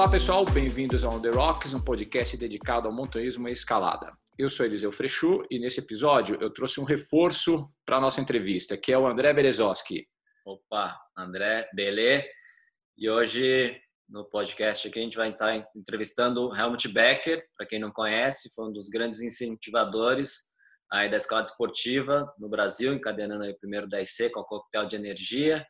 Olá pessoal, bem-vindos ao On The Rocks, um podcast dedicado ao montanhismo e escalada. Eu sou Eliseu Frechu e nesse episódio eu trouxe um reforço para a nossa entrevista, que é o André Berezoski. Opa, André, Belê. E hoje no podcast aqui a gente vai estar entrevistando o Helmut Becker, para quem não conhece, foi um dos grandes incentivadores aí da escalada esportiva no Brasil, encadenando o primeiro 10C com o coquetel de energia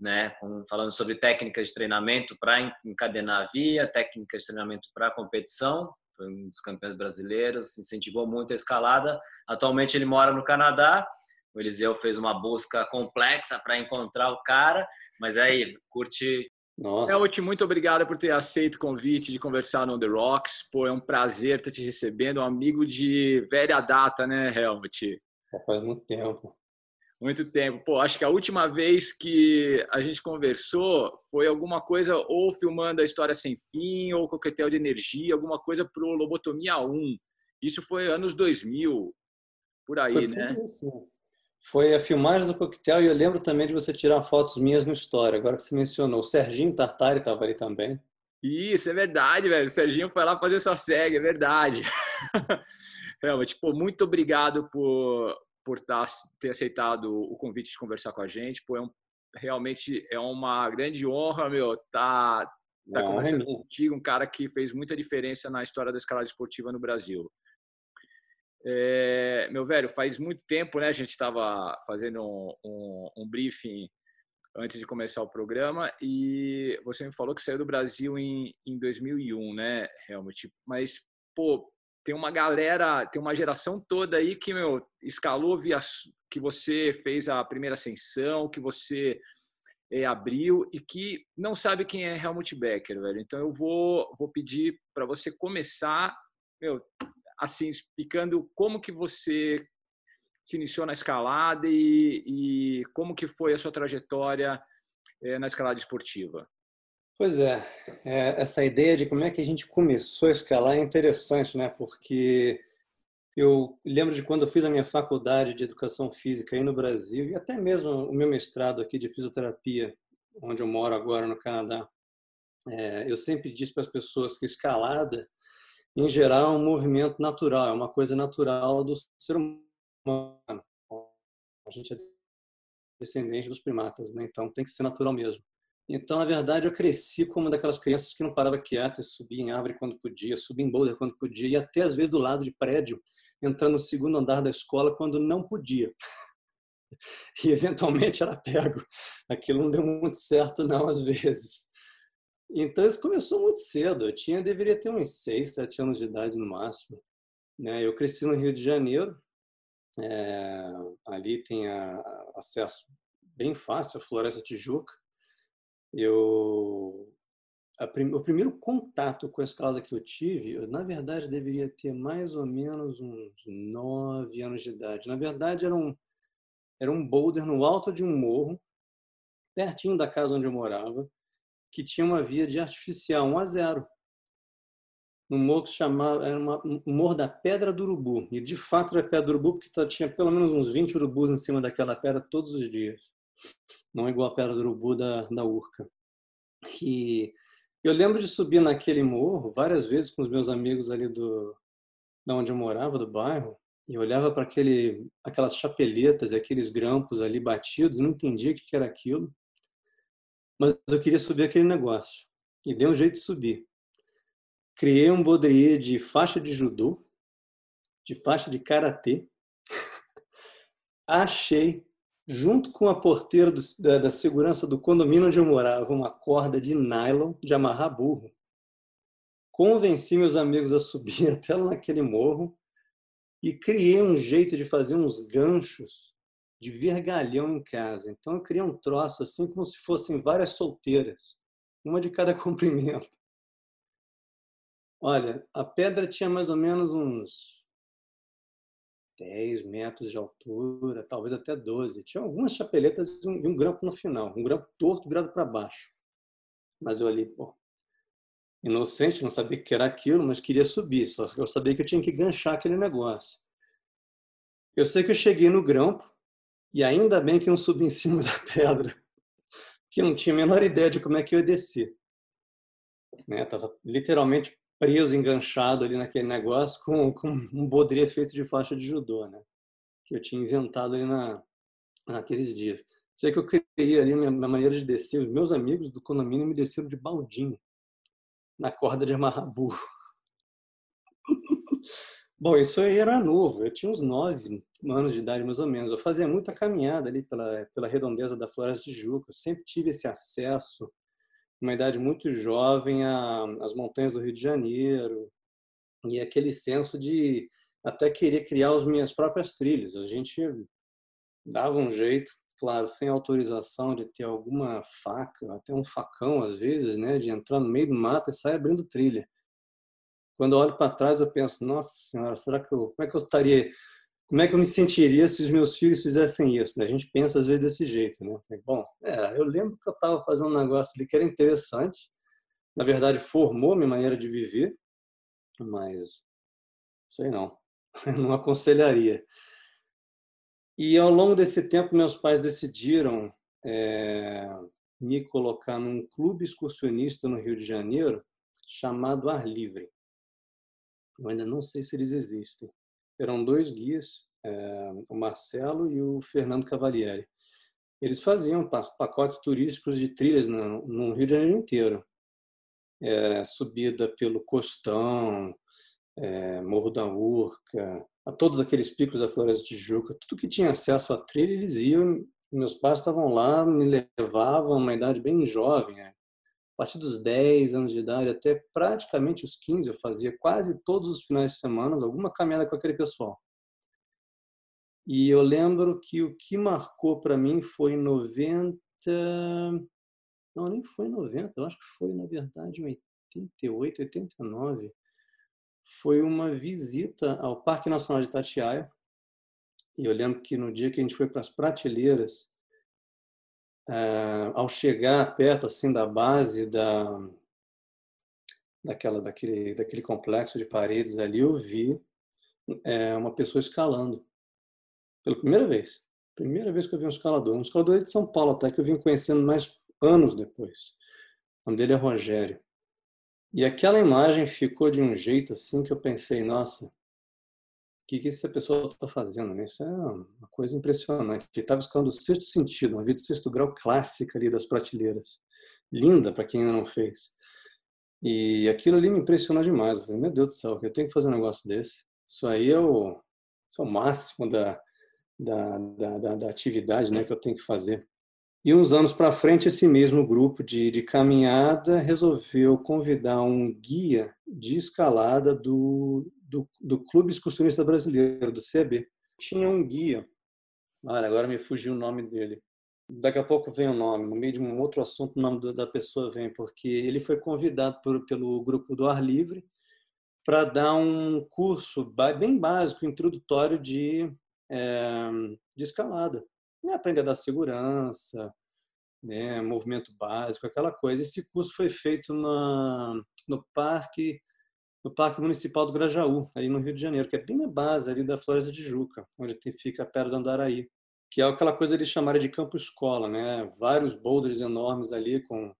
né, falando sobre técnicas de treinamento para encadenar a via, técnicas de treinamento para competição, foi um dos campeões brasileiros, incentivou muito a escalada. Atualmente ele mora no Canadá. O Eliseu fez uma busca complexa para encontrar o cara, mas aí, curte. Nossa. Helmut, muito obrigado por ter aceito o convite de conversar no The Rocks. Pô, é um prazer estar te recebendo, um amigo de velha data, né, Helmut? Já faz muito tempo. Muito tempo. Pô, acho que a última vez que a gente conversou foi alguma coisa ou filmando a História Sem Fim ou Coquetel de Energia, alguma coisa pro Lobotomia 1. Isso foi anos 2000, por aí, foi né? Isso. Foi a filmagem do Coquetel e eu lembro também de você tirar fotos minhas no História. Agora que você mencionou, o Serginho Tartari estava ali também. Isso, é verdade, velho. O Serginho foi lá fazer sua SEG, é verdade. Realmente, tipo, muito obrigado por, por tá, ter aceitado o convite de conversar com a gente. Pô, é um, realmente é uma grande honra, meu, tá, tá conversando contigo, um cara que fez muita diferença na história da escalada esportiva no Brasil. É, meu velho, faz muito tempo, né? A gente estava fazendo um, um, um, briefing antes de começar o programa e você me falou que saiu do Brasil em, em 2001, né, Helmut? Mas, pô, tem uma galera, tem uma geração toda aí que, meu, escalou via que você fez a primeira ascensão, que você é, abriu e que não sabe quem é Helmut Becker, velho. Então eu vou, vou pedir para você começar, meu, assim, explicando como que você se iniciou na escalada e, e como que foi a sua trajetória é, na escalada esportiva. Pois é, é, essa ideia de como é que a gente começou a escalar é interessante, né? Porque eu lembro de quando eu fiz a minha faculdade de educação física aí no Brasil e até mesmo o meu mestrado aqui de fisioterapia, onde eu moro agora no Canadá. É, eu sempre disse para as pessoas que escalada, em geral, é um movimento natural, é uma coisa natural do ser humano. A gente é descendente dos primatas, né? Então tem que ser natural mesmo. Então, na verdade, eu cresci como uma daquelas crianças que não parava quieta, subia em árvore quando podia, subia em boulder quando podia, e até às vezes do lado de prédio, entrando no segundo andar da escola quando não podia. E eventualmente era pego. Aquilo não deu muito certo, não, às vezes. Então, isso começou muito cedo. Eu tinha, deveria ter uns 6, 7 anos de idade no máximo. Né? Eu cresci no Rio de Janeiro. É, ali tem a, acesso bem fácil à Floresta Tijuca eu prim, o primeiro contato com a escalada que eu tive, eu, na verdade, deveria ter mais ou menos uns nove anos de idade. Na verdade, era um, era um boulder no alto de um morro, pertinho da casa onde eu morava, que tinha uma via de artificial, 1 a 0. Um morro que se chamava, era uma, um morro da Pedra do Urubu. E de fato era Pedra do Urubu, porque tinha pelo menos uns 20 urubus em cima daquela pedra todos os dias não igual a Pedra do Urubu da, da Urca. E eu lembro de subir naquele morro várias vezes com os meus amigos ali do da onde eu morava, do bairro, e olhava para aquele aquelas chapeletas, aqueles grampos ali batidos, não entendia o que era aquilo. Mas eu queria subir aquele negócio. E dei um jeito de subir. Criei um baudrier de faixa de judô, de faixa de karatê. Achei junto com a porteira do, da, da, segurança do condomínio onde eu morava, uma corda de nylon de amarrar burro. Convenci meus amigos a subir até lá naquele morro, e criei um jeito de fazer uns ganchos de vergalhão em casa. Então eu criei um troço assim como se fossem várias solteiras, uma de cada comprimento. Olha, a pedra tinha mais ou menos uns 10 metros de altura, talvez até 12. Tinha algumas chapeletas e um, grampo no final, um grampo torto virado para baixo. Mas eu ali, pô, inocente, não sabia o que era aquilo, mas queria subir. Só que eu sabia que eu tinha que ganchar aquele negócio. Eu sei que eu cheguei no grampo e ainda bem que não subi em cima da pedra, que não tinha a menor ideia de como é que eu ia descer. Né? Tava literalmente preso, enganchado ali naquele negócio com, com um bodre feito de faixa de judô, né? Que eu tinha inventado ali na, naqueles dias. Sei que eu criei ali minha, minha maneira de descer. Os meus amigos do condomínio me desceram de baldinho na corda de amarrar burro. Bom, isso aí era novo. Eu tinha uns nove anos de idade, mais ou menos. Eu fazia muita caminhada ali pela, pela redondeza da Floresta de Juca. Eu sempre tive esse acesso uma idade muito jovem às montanhas do Rio de Janeiro e aquele senso de até querer criar as minhas próprias trilhas. A gente dava um jeito, claro, sem autorização de ter alguma faca, até um facão às vezes, né, de entrar no meio do mato e sair abrindo trilha. Quando eu olho para trás, eu penso, nossa senhora, será que eu, como é que eu estaria como é que eu me sentiria se os meus filhos fizessem isso? Né? A gente pensa às vezes desse jeito, né? Bom, é, eu lembro que eu estava fazendo um negócio ali que era interessante, na verdade formou minha maneira de viver, mas sei não, não aconselharia. E ao longo desse tempo, meus pais decidiram é, me colocar num clube excursionista no Rio de Janeiro chamado Ar Livre. Eu ainda não sei se eles existem eram dois guias, é, o Marcelo e o Fernando Cavalieri. Eles faziam pacotes turísticos de trilhas no, no Rio de Janeiro inteiro. É, subida pelo Costão, é, Morro da Urca, a todos aqueles picos da Floresta de Tijuca, tudo que tinha acesso à trilha, eles iam. Meus pais estavam lá, me levavam, uma idade bem jovem, né? A partir dos 10 anos de idade até praticamente os 15, eu fazia quase todos os finais de semana alguma caminhada com aquele pessoal. E eu lembro que o que marcou para mim foi em 90. Não, nem foi em 90, eu acho que foi, na verdade, em 88, 89. Foi uma visita ao Parque Nacional de Itatiaia. E eu lembro que no dia que a gente foi para as prateleiras, é, ao chegar perto assim da base da daquela daquele daquele complexo de paredes ali eu vi é, uma pessoa escalando. Pela primeira vez. Primeira vez que eu vi um escalador. Um escalador de São Paulo até que eu vim conhecendo mais anos depois. O nome dele é Rogério. E aquela imagem ficou de um jeito assim que eu pensei nossa que, que essa pessoa está fazendo? Né? Isso é uma coisa impressionante. Ele está buscando o sexto sentido, uma vida de sexto grau clássica ali das prateleiras. Linda para quem ainda não fez. E aquilo ali me impressionou demais. Eu falei, meu Deus do céu, eu tenho que fazer um negócio desse. Isso aí é o, é o máximo da, da, da, da, atividade né, que eu tenho que fazer. E uns anos para frente, esse mesmo grupo de, de caminhada resolveu convidar um guia de escalada do, do, do Clube Excursionista Brasileiro, do CB. Tinha um guia, olha, agora me fugiu o nome dele. Daqui a pouco vem o nome, no meio de um outro assunto o nome da pessoa vem, porque ele foi convidado por, pelo grupo do Ar Livre para dar um curso bem básico, introdutório de, é, de escalada. Né? Aprender a dar segurança, né? movimento básico, aquela coisa. Esse curso foi feito na, no Parque no Parque Municipal do Grajaú, aí no Rio de Janeiro, que é bem na base ali da Floresta de Juca, onde fica perto do Andaraí, que é aquela coisa eles chamaram de campo escola, né? Vários boulders enormes ali com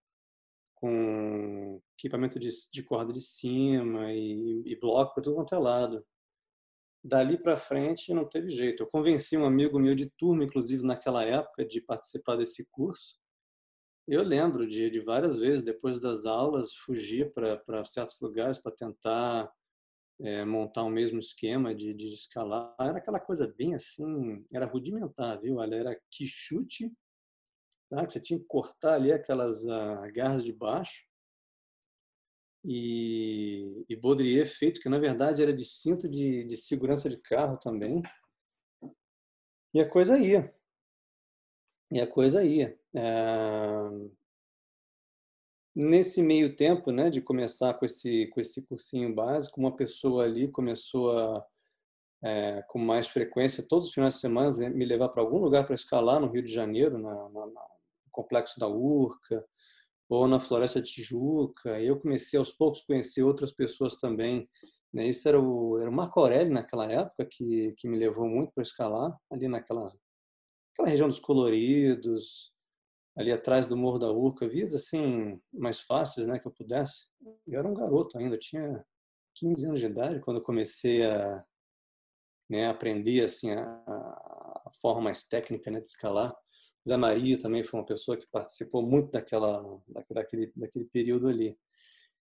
com equipamento de, de corda de cima e, e bloco para tudo quanto é lado. Dali para frente não teve jeito. Eu convenci um amigo meu de turma, inclusive naquela época, de participar desse curso. Eu lembro de, de várias vezes, depois das aulas, fugir para certos lugares para tentar é, montar o mesmo esquema de, de escalar. Era aquela coisa bem assim, era rudimentar, viu? Era quichute, tá? que você tinha que cortar ali aquelas uh, garras de baixo e, e baudrier feito, que na verdade era de cinto de, de segurança de carro também. E a coisa ia. E a coisa ia. Nesse meio tempo, né, de começar com esse, com esse cursinho básico, uma pessoa ali começou a, é, com mais frequência, todos os finais de semana, né, me levar para algum lugar para escalar no Rio de Janeiro, na, na, no complexo da Urca, ou na Floresta Tijuca. E eu comecei aos poucos a conhecer outras pessoas também. Né? Isso era o, era o Marco Aurélio naquela época que, que me levou muito para escalar, ali naquela aquela região dos Coloridos, ali atrás do Morro da Urca, vias assim mais fáceis né, que eu pudesse. Eu era um garoto ainda, eu tinha 15 anos de idade quando eu comecei a né, aprender assim, a, a forma mais técnica né, de escalar. Zé Maria também foi uma pessoa que participou muito daquela, daquele, daquele período ali.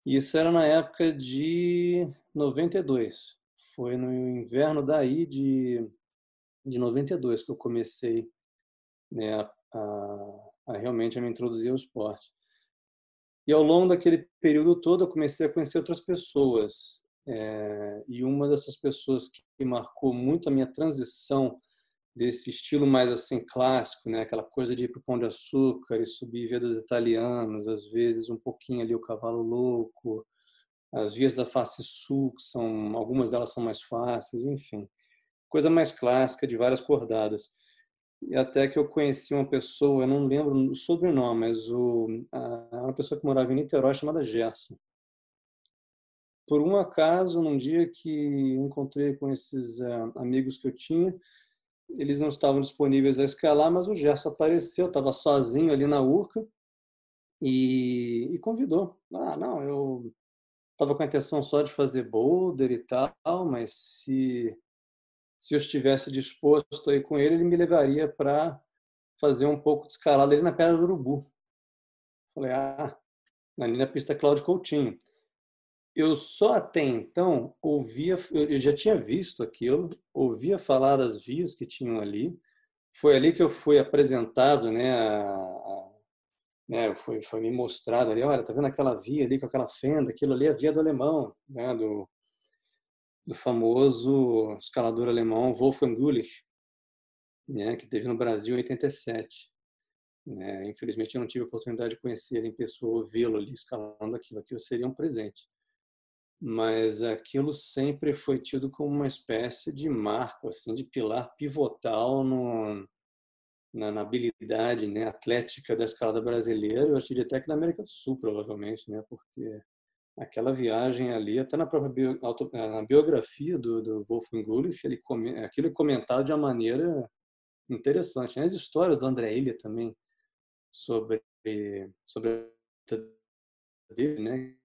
E isso era na época de 92. Foi no inverno daí de, de 92 que eu comecei né, a, a, a realmente a me introduzir ao esporte. E ao longo daquele período todo eu comecei a conhecer outras pessoas. É, e uma dessas pessoas que marcou muito a minha transição desse estilo mais assim clássico, né? Aquela coisa de ir para o Pão de Açúcar e subir via dos italianos, às vezes um pouquinho ali o Cavalo Louco, as vias da face sul, que são algumas delas são mais fáceis, enfim, coisa mais clássica de várias cordadas. E até que eu conheci uma pessoa, eu não lembro o sobrenome, mas o, a, uma pessoa que morava em Niterói chamada Gerson. Por um acaso, num dia que encontrei com esses uh, amigos que eu tinha, eles não estavam disponíveis a escalar, mas o Gerson apareceu, estava sozinho ali na Urca e, e convidou. Ah, não, eu estava com a intenção só de fazer boulder e tal, mas se se eu estivesse disposto a ir com ele, ele me levaria para fazer um pouco de escalada ali na Pedra do Urubu. Falei, ah, ali na pista Cláudio Coutinho. Eu só até então ouvia, eu já tinha visto aquilo, ouvia falar das vias que tinham ali. Foi ali que eu fui apresentado, né, a, a, né foi, foi me mostrado ali, olha, tá vendo aquela via ali com aquela fenda, aquilo ali é a via do alemão, né, do, do famoso escalador alemão Wolfgang Gulich, né, que teve no Brasil em 87. Né? Infelizmente, eu não tive a oportunidade de conhecer ele em pessoa ou vê-lo ali escalando aquilo. Aquilo seria um presente. Mas aquilo sempre foi tido como uma espécie de marco, assim, de pilar pivotal no, na, na, habilidade né, atlética da escalada brasileira. Eu diria até que da América do Sul, provavelmente, né? porque aquela viagem ali, até na própria bio, auto, eh, na biografia do, do Wolfgang Gulich, ele, aquilo é comentado de uma maneira interessante. As histórias do André Ilha também sobre sobre a dele, né?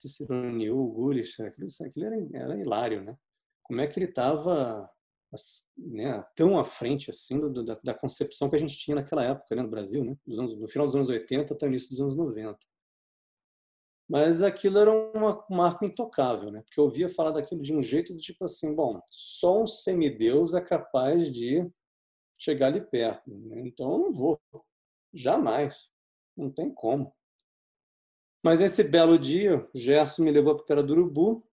Se reuniu o Gulich, aquilo, aquilo era, era hilário, né? Como é que ele estava né, tão à frente assim do, da, da, concepção que a gente tinha naquela época né, no Brasil, né? Anos, no final dos anos 80 até o início dos anos 90. Mas aquilo era uma, um marco intocável, né? Porque eu ouvia falar daquilo de um jeito do tipo assim, bom, só um semideus é capaz de chegar ali perto. Né? Então eu não vou. Jamais. Não tem como. Mas esse belo dia, Gerson me levou para Pera do Urubu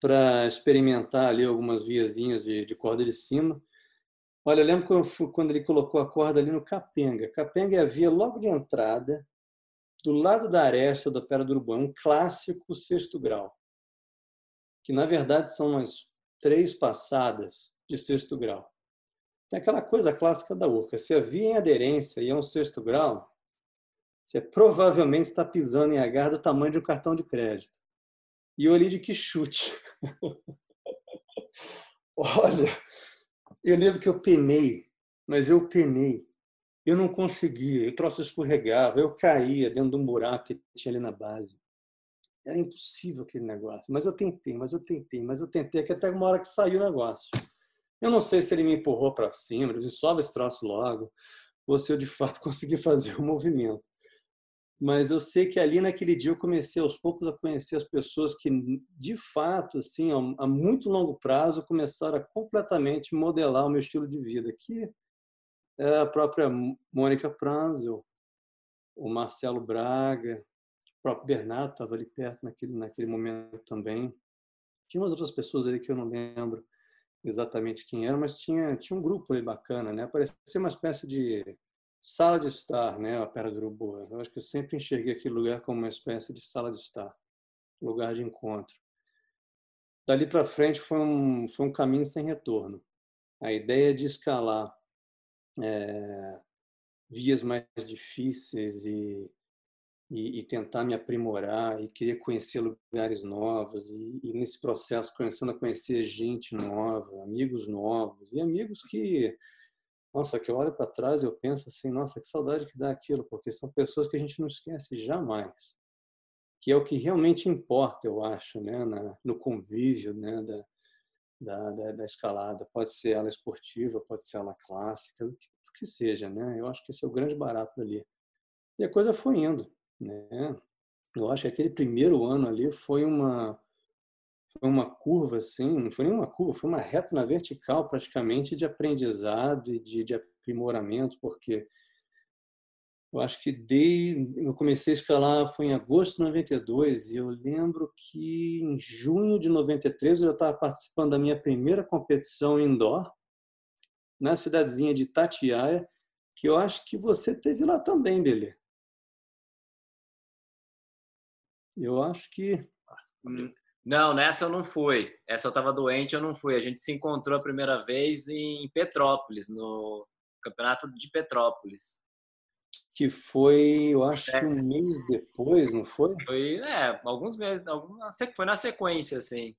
para experimentar ali algumas viazinhas de, de, corda de cima. Olha, eu lembro quando, quando ele colocou a corda ali no Capenga. Capenga é a via logo de entrada do lado da aresta da Pera do Urubu, é um clássico sexto grau, que na verdade são umas três passadas de sexto grau. Tem aquela coisa clássica da urca, se a via em aderência e é um sexto grau, você provavelmente está pisando em agar do tamanho de um cartão de crédito. E eu ali de que chute. Olha, eu lembro que eu penei, mas eu penei eu não conseguia, eu troço escorregava, eu caía dentro de um buraco que tinha ali na base. Era impossível aquele negócio. Mas eu tentei, mas eu tentei, mas eu tentei, que até uma hora que saiu o negócio. Eu não sei se ele me empurrou para cima, ele disse, sobe esse troço logo, ou se eu de fato consegui fazer o movimento. Mas eu sei que ali naquele dia eu comecei aos poucos a conhecer as pessoas que, de fato, assim, a muito longo prazo, começaram a completamente modelar o meu estilo de vida, que a própria Mônica Pranzel, o Marcelo Braga, o próprio Bernardo estava ali perto naquele, naquele momento também. Tinha umas outras pessoas ali que eu não lembro exatamente quem era, mas tinha, tinha um grupo ali bacana, né? Parecia uma espécie de sala de estar, né? A Pera do Urubu. Eu acho que eu sempre enxerguei aquele lugar como uma espécie de sala de estar, lugar de encontro. Dali para frente foi um, foi um caminho sem retorno. A ideia de escalar é, vias mais difíceis e, e, e, tentar me aprimorar e querer conhecer lugares novos e, e, nesse processo começando a conhecer gente nova, amigos novos e amigos que nossa, que eu olho para trás e eu penso assim, nossa, que saudade que dá aquilo, porque são pessoas que a gente não esquece jamais, que é o que realmente importa, eu acho, né, na, no convívio, né, da, da, da, da, escalada. Pode ser ela esportiva, pode ser ela clássica, o que, que seja, né? Eu acho que esse é o grande barato ali. E a coisa foi indo, né? Eu acho que aquele primeiro ano ali foi uma foi uma curva assim, não foi nenhuma curva, foi uma reta na vertical praticamente de aprendizado e de, de aprimoramento, porque eu acho que dei, eu comecei a escalar foi em agosto de 92 e eu lembro que em junho de 93 eu estava participando da minha primeira competição indoor na cidadezinha de Tatiaia, que eu acho que você teve lá também, Belê. Eu acho que hum, não, nessa eu não fui. Essa eu estava doente, eu não fui. A gente se encontrou a primeira vez em Petrópolis, no Campeonato de Petrópolis que foi, eu acho é. que um mês depois, não foi? Foi, é, alguns meses, algumas, foi na sequência, assim.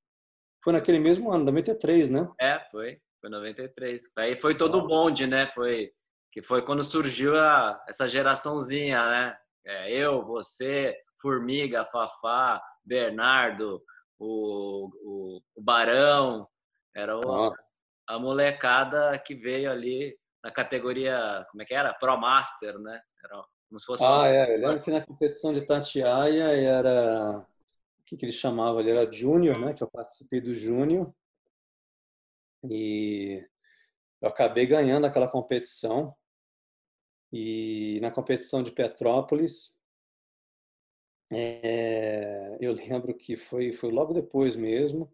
Foi naquele mesmo ano, 93, né? É, foi, foi 93. Aí foi todo o bonde, né? Foi, que foi quando surgiu a, essa geraçãozinha, né? É, eu, você, Formiga, Fafá, Bernardo, o, o, o Barão, era o, a molecada que veio ali na categoria, como é que era? Pro Master, né? Era como se fosse. Ah, é. Eu lembro que na competição de Tatiaia era. O que, que eles chamavam ali? Era Júnior, né? Que eu participei do Júnior. E eu acabei ganhando aquela competição. E na competição de Petrópolis, é, eu lembro que foi, foi logo depois mesmo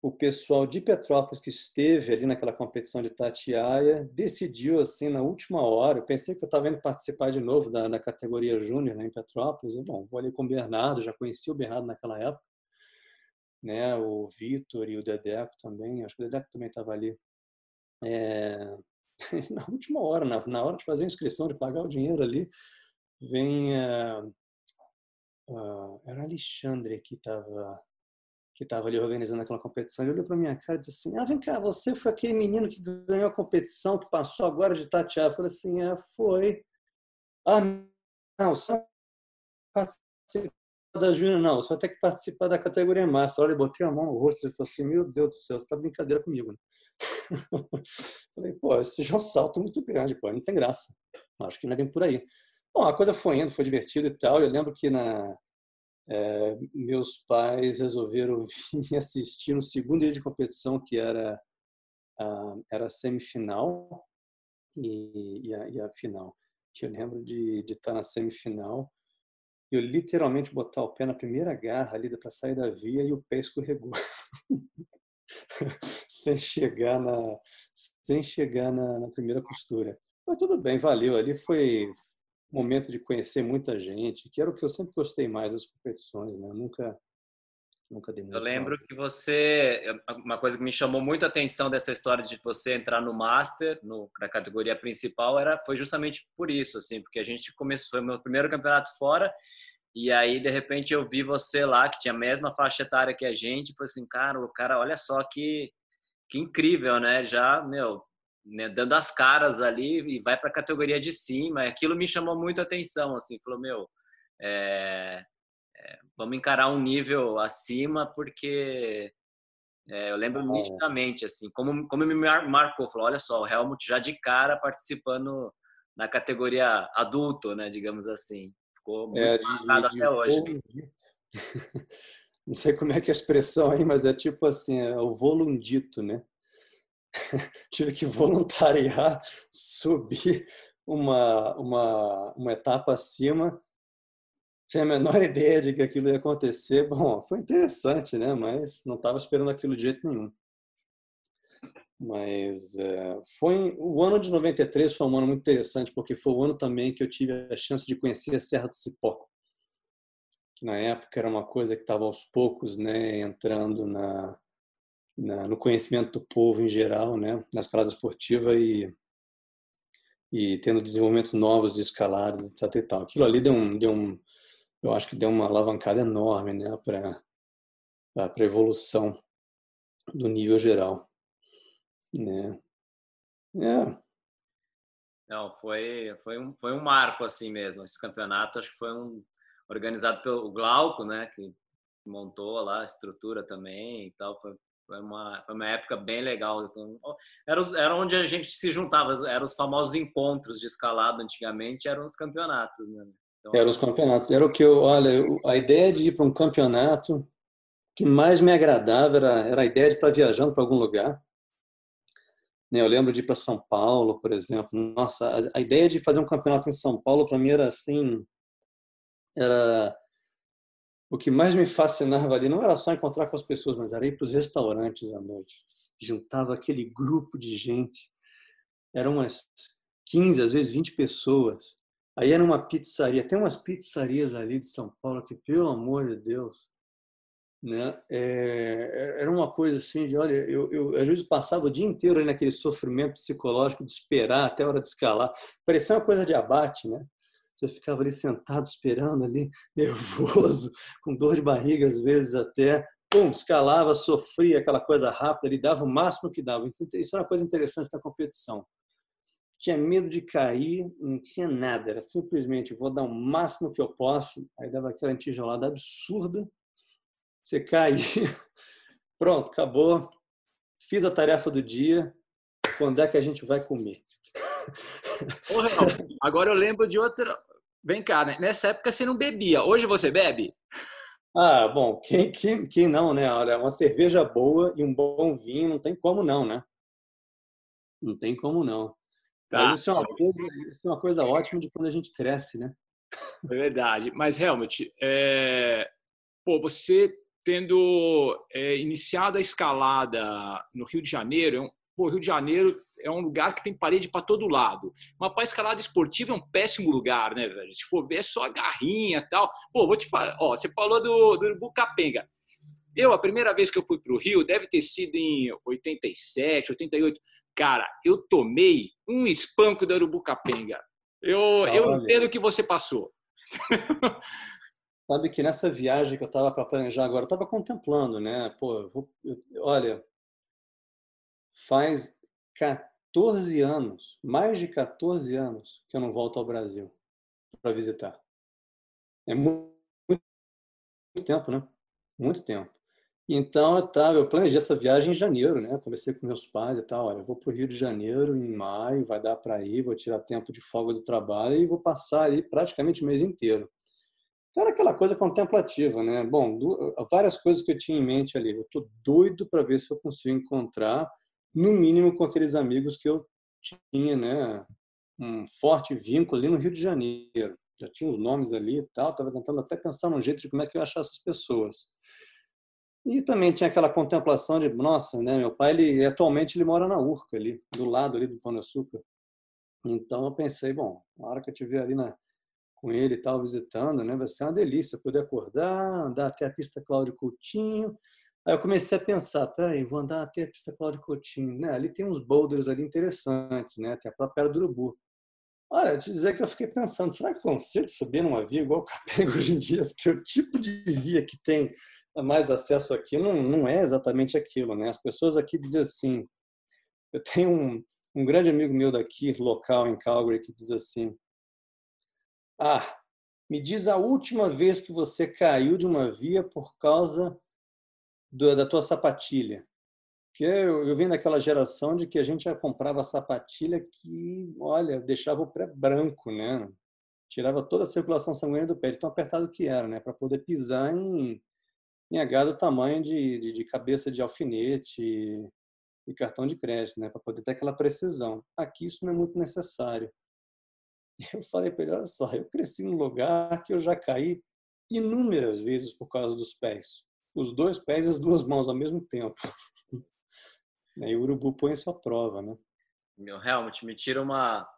o pessoal de Petrópolis que esteve ali naquela competição de Tatiaia decidiu assim na última hora. Eu pensei que eu estava indo participar de novo da, categoria júnior né, em Petrópolis. Eu, bom, vou ali com o Bernardo, já conheci o Bernardo naquela época, né? O Vitor e o Dedeco também. Acho que o Dedeco também estava ali. É... na última hora, na, na, hora de fazer a inscrição, de pagar o dinheiro ali, vem uh, uh, era Alexandre que estava que estava ali organizando aquela competição, ele olhou para minha cara e disse assim: Ah, vem cá, você foi aquele menino que ganhou a competição, que passou agora de tatear. Eu falei assim: É, foi. Ah, não, só participar da Júnior, não, você vai ter que participar da categoria massa. Olha, eu botei a mão no rosto e falei assim: Meu Deus do céu, você está brincadeira comigo, né? falei, pô, esse já é um salto muito grande, pô, não tem graça. Acho que não é bem por aí. Bom, a coisa foi indo, foi divertido e tal. Eu lembro que na, é, meus pais resolveram vir assistir no segundo dia de competição, que era a, era a semifinal e, e, a, e a final. Eu lembro de, de estar na semifinal eu literalmente botar o pé na primeira garra ali para sair da via e o pé escorregou. sem chegar na sem chegar na, na, primeira costura. Mas tudo bem, valeu. Ali foi momento de conhecer muita gente, que era o que eu sempre gostei mais das competições, né? Nunca nunca dei muito Eu lembro que você uma coisa que me chamou muito a atenção dessa história de você entrar no master, no, na categoria principal, era foi justamente por isso, assim, porque a gente começou foi o meu primeiro campeonato fora e aí de repente eu vi você lá que tinha a mesma faixa etária que a gente, e falei assim, cara, o cara, olha só que que incrível, né? Já, meu, né, dando as caras ali e vai para a categoria de cima. Aquilo me chamou muito a atenção, assim, falou, meu, é, é, vamos encarar um nível acima, porque é, eu lembro ah. nitidamente, assim, como, como me marcou, falou, olha só, o Helmut já de cara participando na categoria adulto, né, digamos assim. Ficou muito é, marcado de, até hoje. Não sei como é que é a expressão aí, mas é tipo assim, é o volundito, né? tive que voluntariar, subir uma, uma, uma etapa acima Sem a menor ideia de que aquilo ia acontecer. Bom, foi interessante, né? Mas não estava esperando aquilo de jeito nenhum. Mas é, foi o ano de 93 foi um ano muito interessante porque foi o ano também que eu tive a chance de conhecer a Serra do Cipó, que na época era uma coisa que estava aos poucos, né, entrando na, na, no conhecimento do povo em geral, né, na escalada esportiva e e tendo desenvolvimentos novos de escaladas, etc. E tal. Aquilo ali deu um, deu um, eu acho que deu uma alavancada enorme, né, para a evolução do nível geral. Né? É. Não, foi, foi, um, foi um marco assim mesmo. Esse campeonato acho que foi um organizado pelo Glauco, né, que montou lá a estrutura também e tal. Foi, foi uma, foi uma época bem legal. Então, era, era onde a gente se juntava, eram os famosos encontros de escalada antigamente, eram os campeonatos, né? Então, eram os campeonatos. Era o que eu, olha, a ideia de ir para um campeonato que mais me agradava era, era a ideia de estar viajando para algum lugar né, eu lembro de ir para São Paulo, por exemplo. Nossa, a ideia de fazer um campeonato em São Paulo para mim era assim, era o que mais me fascinava ali. Não era só encontrar com as pessoas, mas era ir para os restaurantes à noite. Juntava aquele grupo de gente. Eram umas 15, às vezes 20 pessoas. Aí era uma pizzaria. Tem umas pizzarias ali de São Paulo que, pelo amor de Deus, né? É, era uma coisa assim de, olha, eu, eu às vezes passava o dia inteiro naquele sofrimento psicológico de esperar até a hora de escalar. Parecia uma coisa de abate, né? Você ficava ali sentado esperando ali, nervoso, com dor de barriga às vezes até. Pum, escalava, sofria aquela coisa rápida, ele dava o máximo que dava. Isso, isso é uma coisa interessante da competição. Tinha medo de cair, não tinha nada, era simplesmente vou dar o máximo que eu posso. Aí dava aquela tijolada absurda, você cair, pronto, acabou. Fiz a tarefa do dia. Quando é que a gente vai comer? Ô, Real, agora eu lembro de outra. Vem cá, né? nessa época você não bebia. Hoje você bebe? Ah, bom, quem, quem, quem não, né? Olha, uma cerveja boa e um bom vinho, não tem como não, né? Não tem como não. Tá. Mas isso é, uma coisa, isso é uma coisa ótima de quando a gente cresce, né? É verdade. Mas, Helmut, é... Pô, você tendo é, iniciado a escalada no Rio de Janeiro, é o Rio de Janeiro é um lugar que tem parede para todo lado. Mas para escalada esportiva é um péssimo lugar, né, velho? Se for ver, é só garrinha e tal. Pô, vou te falar, ó, você falou do, do Bucapenga. Eu, a primeira vez que eu fui para o Rio, deve ter sido em 87, 88. Cara, eu tomei um espanco do Urubucapenga. Eu, eu entendo o que você passou. Sabe que nessa viagem que eu estava para planejar agora, eu estava contemplando, né? Pô, eu vou, eu, olha, faz 14 anos, mais de 14 anos que eu não volto ao Brasil para visitar. É muito, muito, tempo, né? Muito tempo. Então eu tava, eu planejei essa viagem em janeiro, né? Conversei com meus pais e tal, olha, vou para o Rio de Janeiro em maio, vai dar para ir, vou tirar tempo de folga do trabalho e vou passar ali praticamente o mês inteiro. Então era aquela coisa contemplativa, né? Bom, várias coisas que eu tinha em mente ali. Eu tô doido para ver se eu consigo encontrar, no mínimo, com aqueles amigos que eu tinha, né? Um forte vínculo ali no Rio de Janeiro. Já tinha os nomes ali e tal. Estava tentando até pensar num jeito de como é que eu ia achar essas pessoas. E também tinha aquela contemplação de, nossa, né? Meu pai, ele atualmente ele mora na Urca ali, do lado ali do Pão de Açúcar. Então eu pensei, bom, na hora que eu estiver ali na com ele e tal, visitando, né? Vai ser uma delícia poder acordar, andar até a pista Cláudio Coutinho. Aí eu comecei a pensar, peraí, vou andar até a pista Cláudio Coutinho, né? Ali tem uns boulders ali interessantes, né? Tem a própria Pedra do Urubu. Olha, te dizer que eu fiquei pensando, será que eu consigo subir numa via igual o Capenga hoje em dia? Porque o tipo de via que tem mais acesso aqui não, não é exatamente aquilo, né? As pessoas aqui dizem assim, eu tenho um, um grande amigo meu daqui, local em Calgary, que diz assim, ah, me diz a última vez que você caiu de uma via por causa da tua sapatilha. Porque eu, eu vim daquela geração de que a gente já comprava sapatilha que, olha, deixava o pé branco, né? Tirava toda a circulação sanguínea do pé, de tão apertado que era, né? Para poder pisar em, em H do tamanho de, de, de cabeça de alfinete e, e cartão de crédito, né? Para poder ter aquela precisão. Aqui isso não é muito necessário. Eu falei para ele, olha só, eu cresci num lugar que eu já caí inúmeras vezes por causa dos pés. Os dois pés e as duas mãos ao mesmo tempo. E o urubu põe à prova, né? Meu Helmut, me tira uma.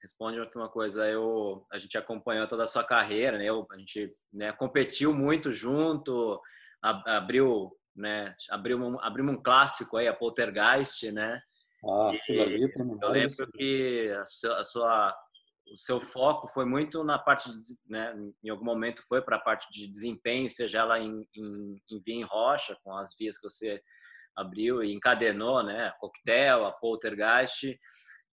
Responde aqui uma coisa. Eu, a gente acompanhou toda a sua carreira, né? Eu, a gente né, competiu muito junto, abriu, né? Abriu um, abriu um clássico aí, a Poltergeist, né? Ah, aquilo ali é Eu lembro que a sua, a sua, o seu foco foi muito na parte, de, né? Em algum momento foi para a parte de desempenho, seja ela em, em, em via em rocha, com as vias que você abriu e encadenou, né? A Coquetel, a Poltergeist.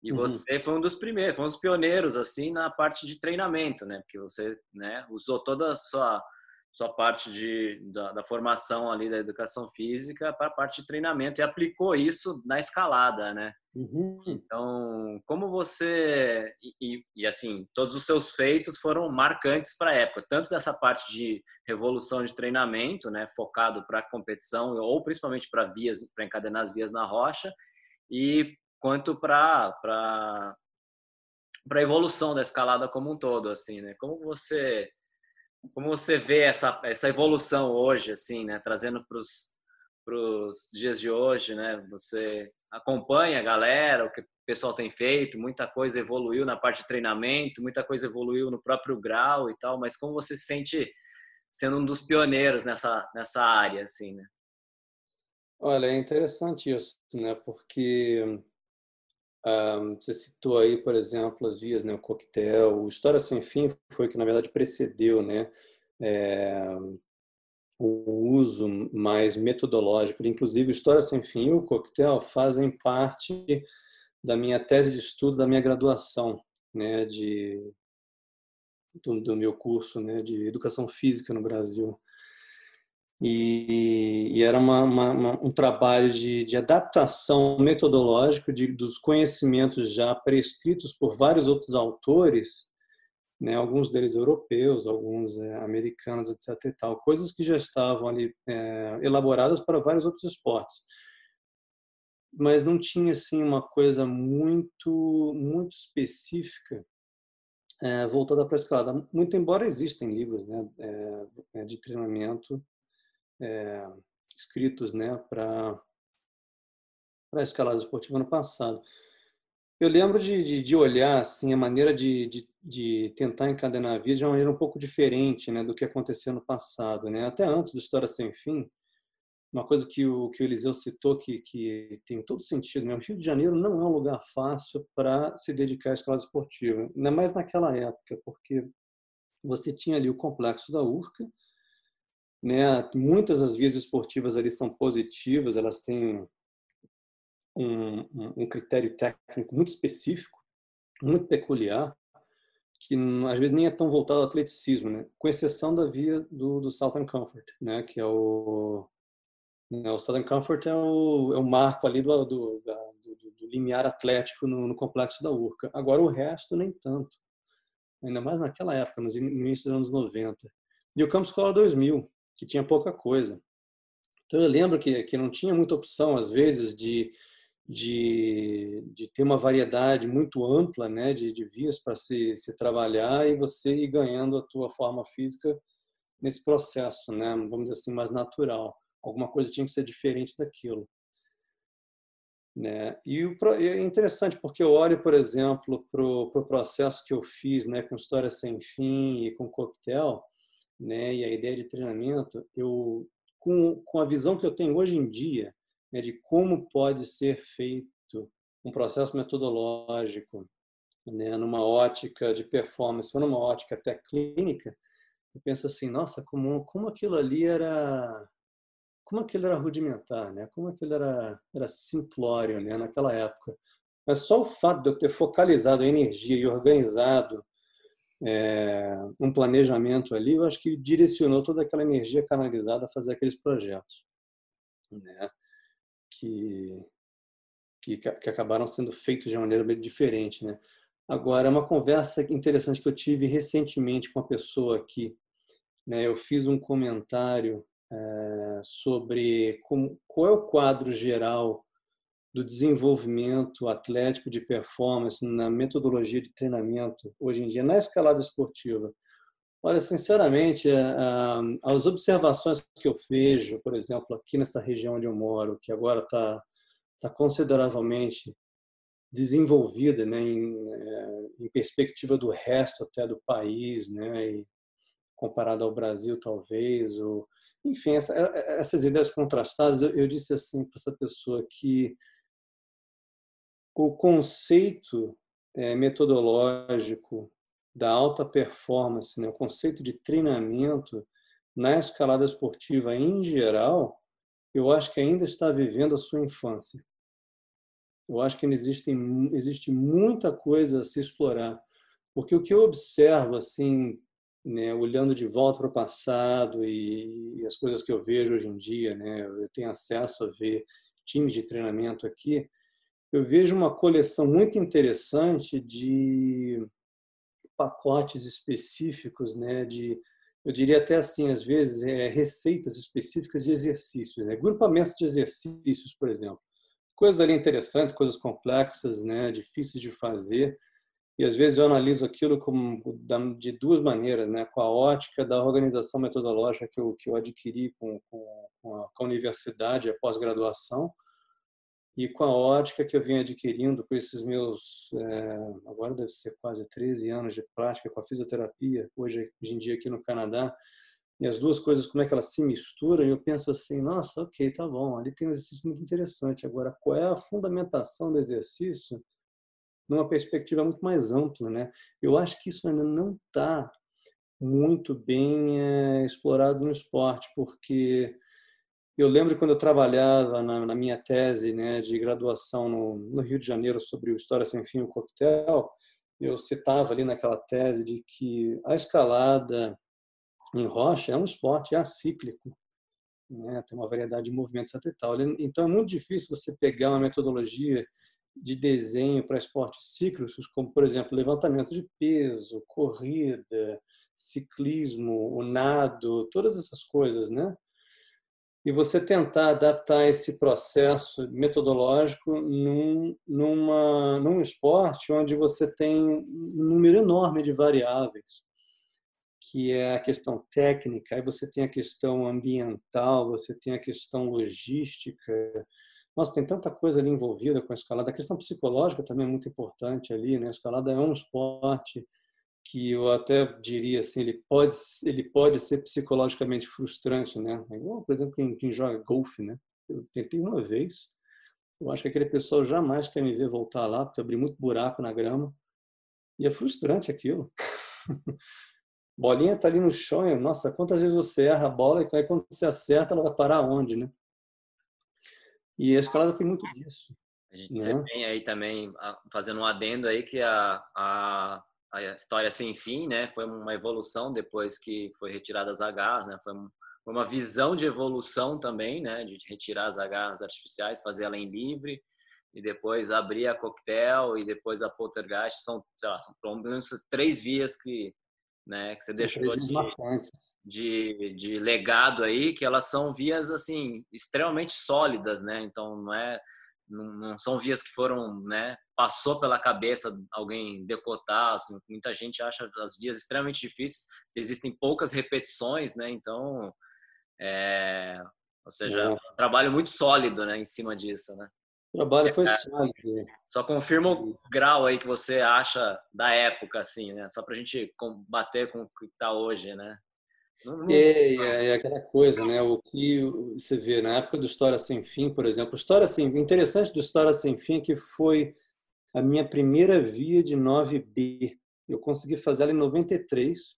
E uhum. você foi um dos primeiros, foi um dos pioneiros assim na parte de treinamento, né? Porque você, né, usou toda a sua sua parte de, da, da formação ali da educação física para a parte de treinamento e aplicou isso na escalada, né? Uhum. Então, como você e, e, assim todos os seus feitos foram marcantes para a época, tanto dessa parte de revolução de treinamento, né, focado para a competição ou principalmente para vias, para encadenar as vias na rocha, e quanto para para para a evolução da escalada como um todo, assim, né? Como você como você vê essa, essa evolução hoje, assim, né? Trazendo para os dias de hoje, né? Você acompanha a galera, o que o pessoal tem feito, muita coisa evoluiu na parte de treinamento, muita coisa evoluiu no próprio grau e tal, mas como você se sente sendo um dos pioneiros nessa, nessa área, assim, né? Olha, é interessante isso, né? Porque você citou aí, por exemplo, as vias, né? O coquetel, o História Sem Fim foi que, na verdade, precedeu, né? É, o uso mais metodológico. Inclusive, História Sem Fim e o coquetel fazem parte da minha tese de estudo, da minha graduação, né? De, do, do meu curso né? de Educação Física no Brasil. E, e era uma, uma, um trabalho de, de adaptação metodológica de, dos conhecimentos já prescritos por vários outros autores, né, alguns deles europeus, alguns é, americanos, etc. E tal, coisas que já estavam ali é, elaboradas para vários outros esportes, mas não tinha assim uma coisa muito muito específica é, voltada para a escalada. Muito embora existem livros né, é, de treinamento é, né, para a escalada esportiva no passado. Eu lembro de, de, de olhar assim, a maneira de, de, de, tentar encadenar a vida de uma maneira um pouco diferente né, do que aconteceu no passado. Né? Até antes do História Sem Fim, uma coisa que o, que o Eliseu citou que, que tem todo sentido. Né? O Rio de Janeiro não é um lugar fácil para se dedicar à escalada esportiva, ainda mais naquela época, porque você tinha ali o complexo da Urca, né? Muitas das vias esportivas ali são positivas, elas têm um, um critério técnico muito específico, muito peculiar, que às vezes nem é tão voltado ao atleticismo, né? com exceção da via do, do Southern Comfort, né? que é o, né? o Southern Comfort é o, é o marco ali do, do, da, do, do limiar atlético no, no, complexo da Urca. Agora o resto nem tanto, ainda mais naquela época, no início dos anos 90. E o Campus Escola 2000, que tinha pouca coisa. Então eu lembro que, que não tinha muita opção, às vezes, de, de, de ter uma variedade muito ampla né, de, de vias para se, se trabalhar e você ir ganhando a tua forma física nesse processo, né, vamos dizer assim, mais natural. Alguma coisa tinha que ser diferente daquilo. Né? E o, é interessante porque eu olho, por exemplo, para o pro processo que eu fiz né, com História Sem Fim e com Coquetel, né, e a ideia de treinamento, eu com, com a visão que eu tenho hoje em dia, né, de como pode ser feito um processo metodológico, né, numa ótica de performance ou numa ótica até clínica, eu penso assim, nossa, como como aquilo ali era como aquilo era rudimentar, né? Como aquilo era era simplório, né, naquela época. Mas só o fato de eu ter focalizado a energia e organizado é, um planejamento ali, eu acho que direcionou toda aquela energia canalizada a fazer aqueles projetos, né? que, que, que acabaram sendo feitos de maneira bem diferente, né? Agora, uma conversa interessante que eu tive recentemente com uma pessoa aqui, né? Eu fiz um comentário é, sobre como, qual é o quadro geral do desenvolvimento atlético de performance na metodologia de treinamento hoje em dia na escalada esportiva. Olha, sinceramente, é, as observações que eu vejo, por exemplo, aqui nessa região onde eu moro, que agora está tá consideravelmente desenvolvida, né, em, é, em, perspectiva do resto até do país, né, e comparado ao Brasil talvez, ou enfim, essa, essas ideias contrastadas. Eu, eu disse assim para essa pessoa que o conceito é, metodológico da alta performance, né, o conceito de treinamento na escalada esportiva em geral, eu acho que ainda está vivendo a sua infância. Eu acho que existe, existe muita coisa a se explorar, porque o que eu observo, assim, né, olhando de volta para o passado e, e, as coisas que eu vejo hoje em dia, né, eu tenho acesso a ver times de treinamento aqui, eu vejo uma coleção muito interessante de pacotes específicos, né, de eu diria até assim, às vezes, é, receitas específicas de exercícios, né? grupamentos de exercícios, por exemplo. Coisas ali interessantes, coisas complexas, né? difíceis de fazer. E às vezes eu analiso aquilo como, de duas maneiras, né? com a ótica da organização metodológica que eu, que eu adquiri com, com, com a, com a universidade, a pós-graduação, e com a ótica que eu venho adquirindo com esses meus, é, agora deve ser quase 13 anos de prática com a fisioterapia, hoje, hoje em dia aqui no Canadá, e as duas coisas, como é que elas se misturam, e eu penso assim, nossa, ok, tá bom, ali tem um exercício muito interessante. Agora, qual é a fundamentação do exercício numa perspectiva muito mais ampla, né? Eu acho que isso ainda não está muito bem é, explorado no esporte, porque eu lembro quando eu trabalhava na, na minha tese né, de graduação no, no, Rio de Janeiro sobre o História Sem Fim, o coquetel, eu citava ali naquela tese de que a escalada em rocha é um esporte acíclico, né, tem uma variedade de movimentos e tal. Então é muito difícil você pegar uma metodologia de desenho para esportes cíclicos, como por exemplo levantamento de peso, corrida, ciclismo, o nado, todas essas coisas, né? E você tentar adaptar esse processo metodológico num, numa, num esporte onde você tem um número enorme de variáveis, que é a questão técnica, aí você tem a questão ambiental, você tem a questão logística. Nossa, tem tanta coisa ali envolvida com a escalada. A questão psicológica também é muito importante ali, né? A escalada é um esporte que eu até diria assim, ele pode, ele pode ser psicologicamente frustrante, né? É igual, por exemplo, quem, quem joga golfe, né? Eu tentei uma vez, eu acho que aquele pessoal jamais quer me ver voltar lá, porque abri muito buraco na grama, e é frustrante aquilo. Bolinha tá ali no chão, e, nossa, quantas vezes você erra a bola e aí quando você acerta, ela vai parar onde, né? E a escalada tem muito disso. A gente né? tem aí também, fazendo um adendo aí, que a, a a história sem fim, né? Foi uma evolução depois que foi retirada as agarras, né? Foi uma visão de evolução também, né? De retirar as agarras artificiais, fazer ela em livre e depois abrir a coquetel e depois a poltergeist. São, sei lá, são pelo menos três vias que, né? Que você deixou de, de, de legado aí, que elas são vias assim extremamente sólidas, né? Então não é não, não, são vias que foram, né, passou pela cabeça alguém decotar, assim, muita gente acha as vias extremamente difíceis, existem poucas repetições, né, então, é, ou seja, é. um trabalho muito sólido, né, em cima disso, né. O trabalho foi é, sólido. Só confirma o grau aí que você acha da época, assim, né, só pra gente combater com o que tá hoje, né. É, é, é, aquela coisa, né? O que você vê na época do História Sem Fim, por exemplo. História Sem interessante do História Sem Fim é que foi a minha primeira via de 9B. Eu consegui fazer ela em 93,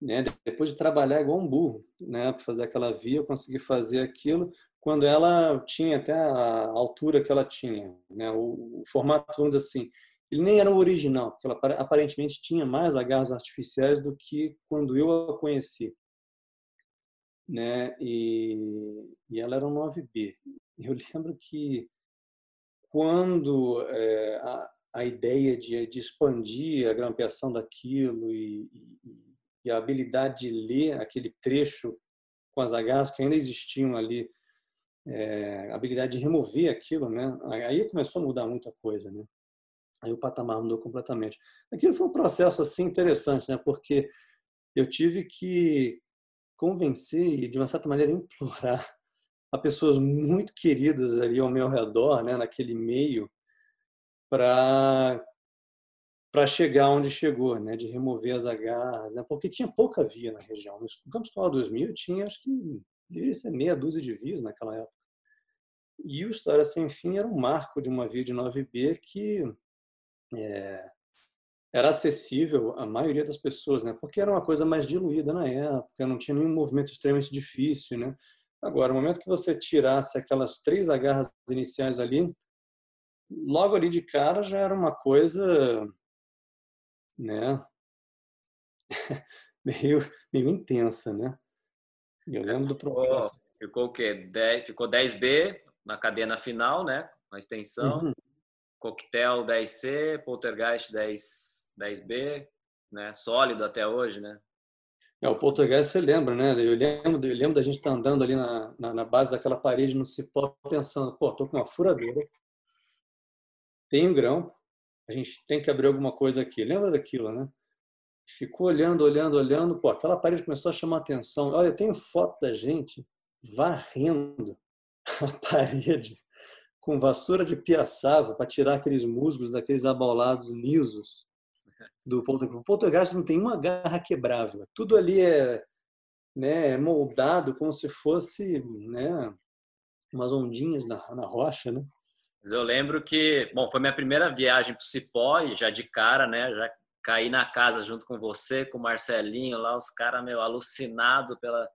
né? Depois de trabalhar igual um burro, né? Para fazer aquela via, eu consegui fazer aquilo quando ela tinha até a altura que ela tinha, né? O, o formato, vamos dizer assim, ele nem era o original, porque ela aparentemente tinha mais agarras artificiais do que quando eu a conheci. Né? E, e ela era um 9B. Eu lembro que quando é, a, a ideia de, de expandir a grampeação daquilo e, e, e, a habilidade de ler aquele trecho com as agarras que ainda existiam ali, é, a habilidade de remover aquilo, né? aí começou a mudar muita coisa. Né? Aí o patamar mudou completamente. Aquilo foi um processo assim interessante, né? Porque eu tive que convencer e de uma certa maneira implorar a pessoas muito queridas ali ao meu redor, né, naquele meio, para para chegar onde chegou, né, de remover as agarras, né, porque tinha pouca via na região. No Campus Escola 2000 tinha, acho que deveria ser meia dúzia de vias naquela época. E o História Sem Fim era um marco de uma via de 9B que é, era acessível à maioria das pessoas, né? Porque era uma coisa mais diluída na época, não tinha nenhum movimento extremamente difícil, né? Agora, no momento que você tirasse aquelas três agarras iniciais ali, logo ali de cara já era uma coisa, né? meio, meio intensa, né? Eu lembro do processo. Ficou o quê? 10, ficou 10B na cadena final, né? Na extensão. Uhum. Coquetel 10C, Poltergeist 10, 10B, né? Sólido até hoje, né? É, o Poltergeist você lembra, né? Eu lembro, eu lembro da gente estar tá andando ali na, na, na, base daquela parede no cipó, pensando, pô, tô com uma furadeira, tem um grão, a gente tem que abrir alguma coisa aqui. Lembra daquilo, né? Ficou olhando, olhando, olhando, pô, aquela parede começou a chamar atenção. Olha, eu tenho foto da gente varrendo a parede com vassoura de piaçava para tirar aqueles musgos daqueles abaulados lisos do poltergeist. O poltergeist não tem uma garra quebrável. Tudo ali é, né, é moldado como se fosse né, umas ondinhas na, na rocha, né? Mas eu lembro que, bom, foi minha primeira viagem para o Cipó e já de cara, né, já caí na casa junto com você, com o Marcelinho lá, os caras meio alucinados pela...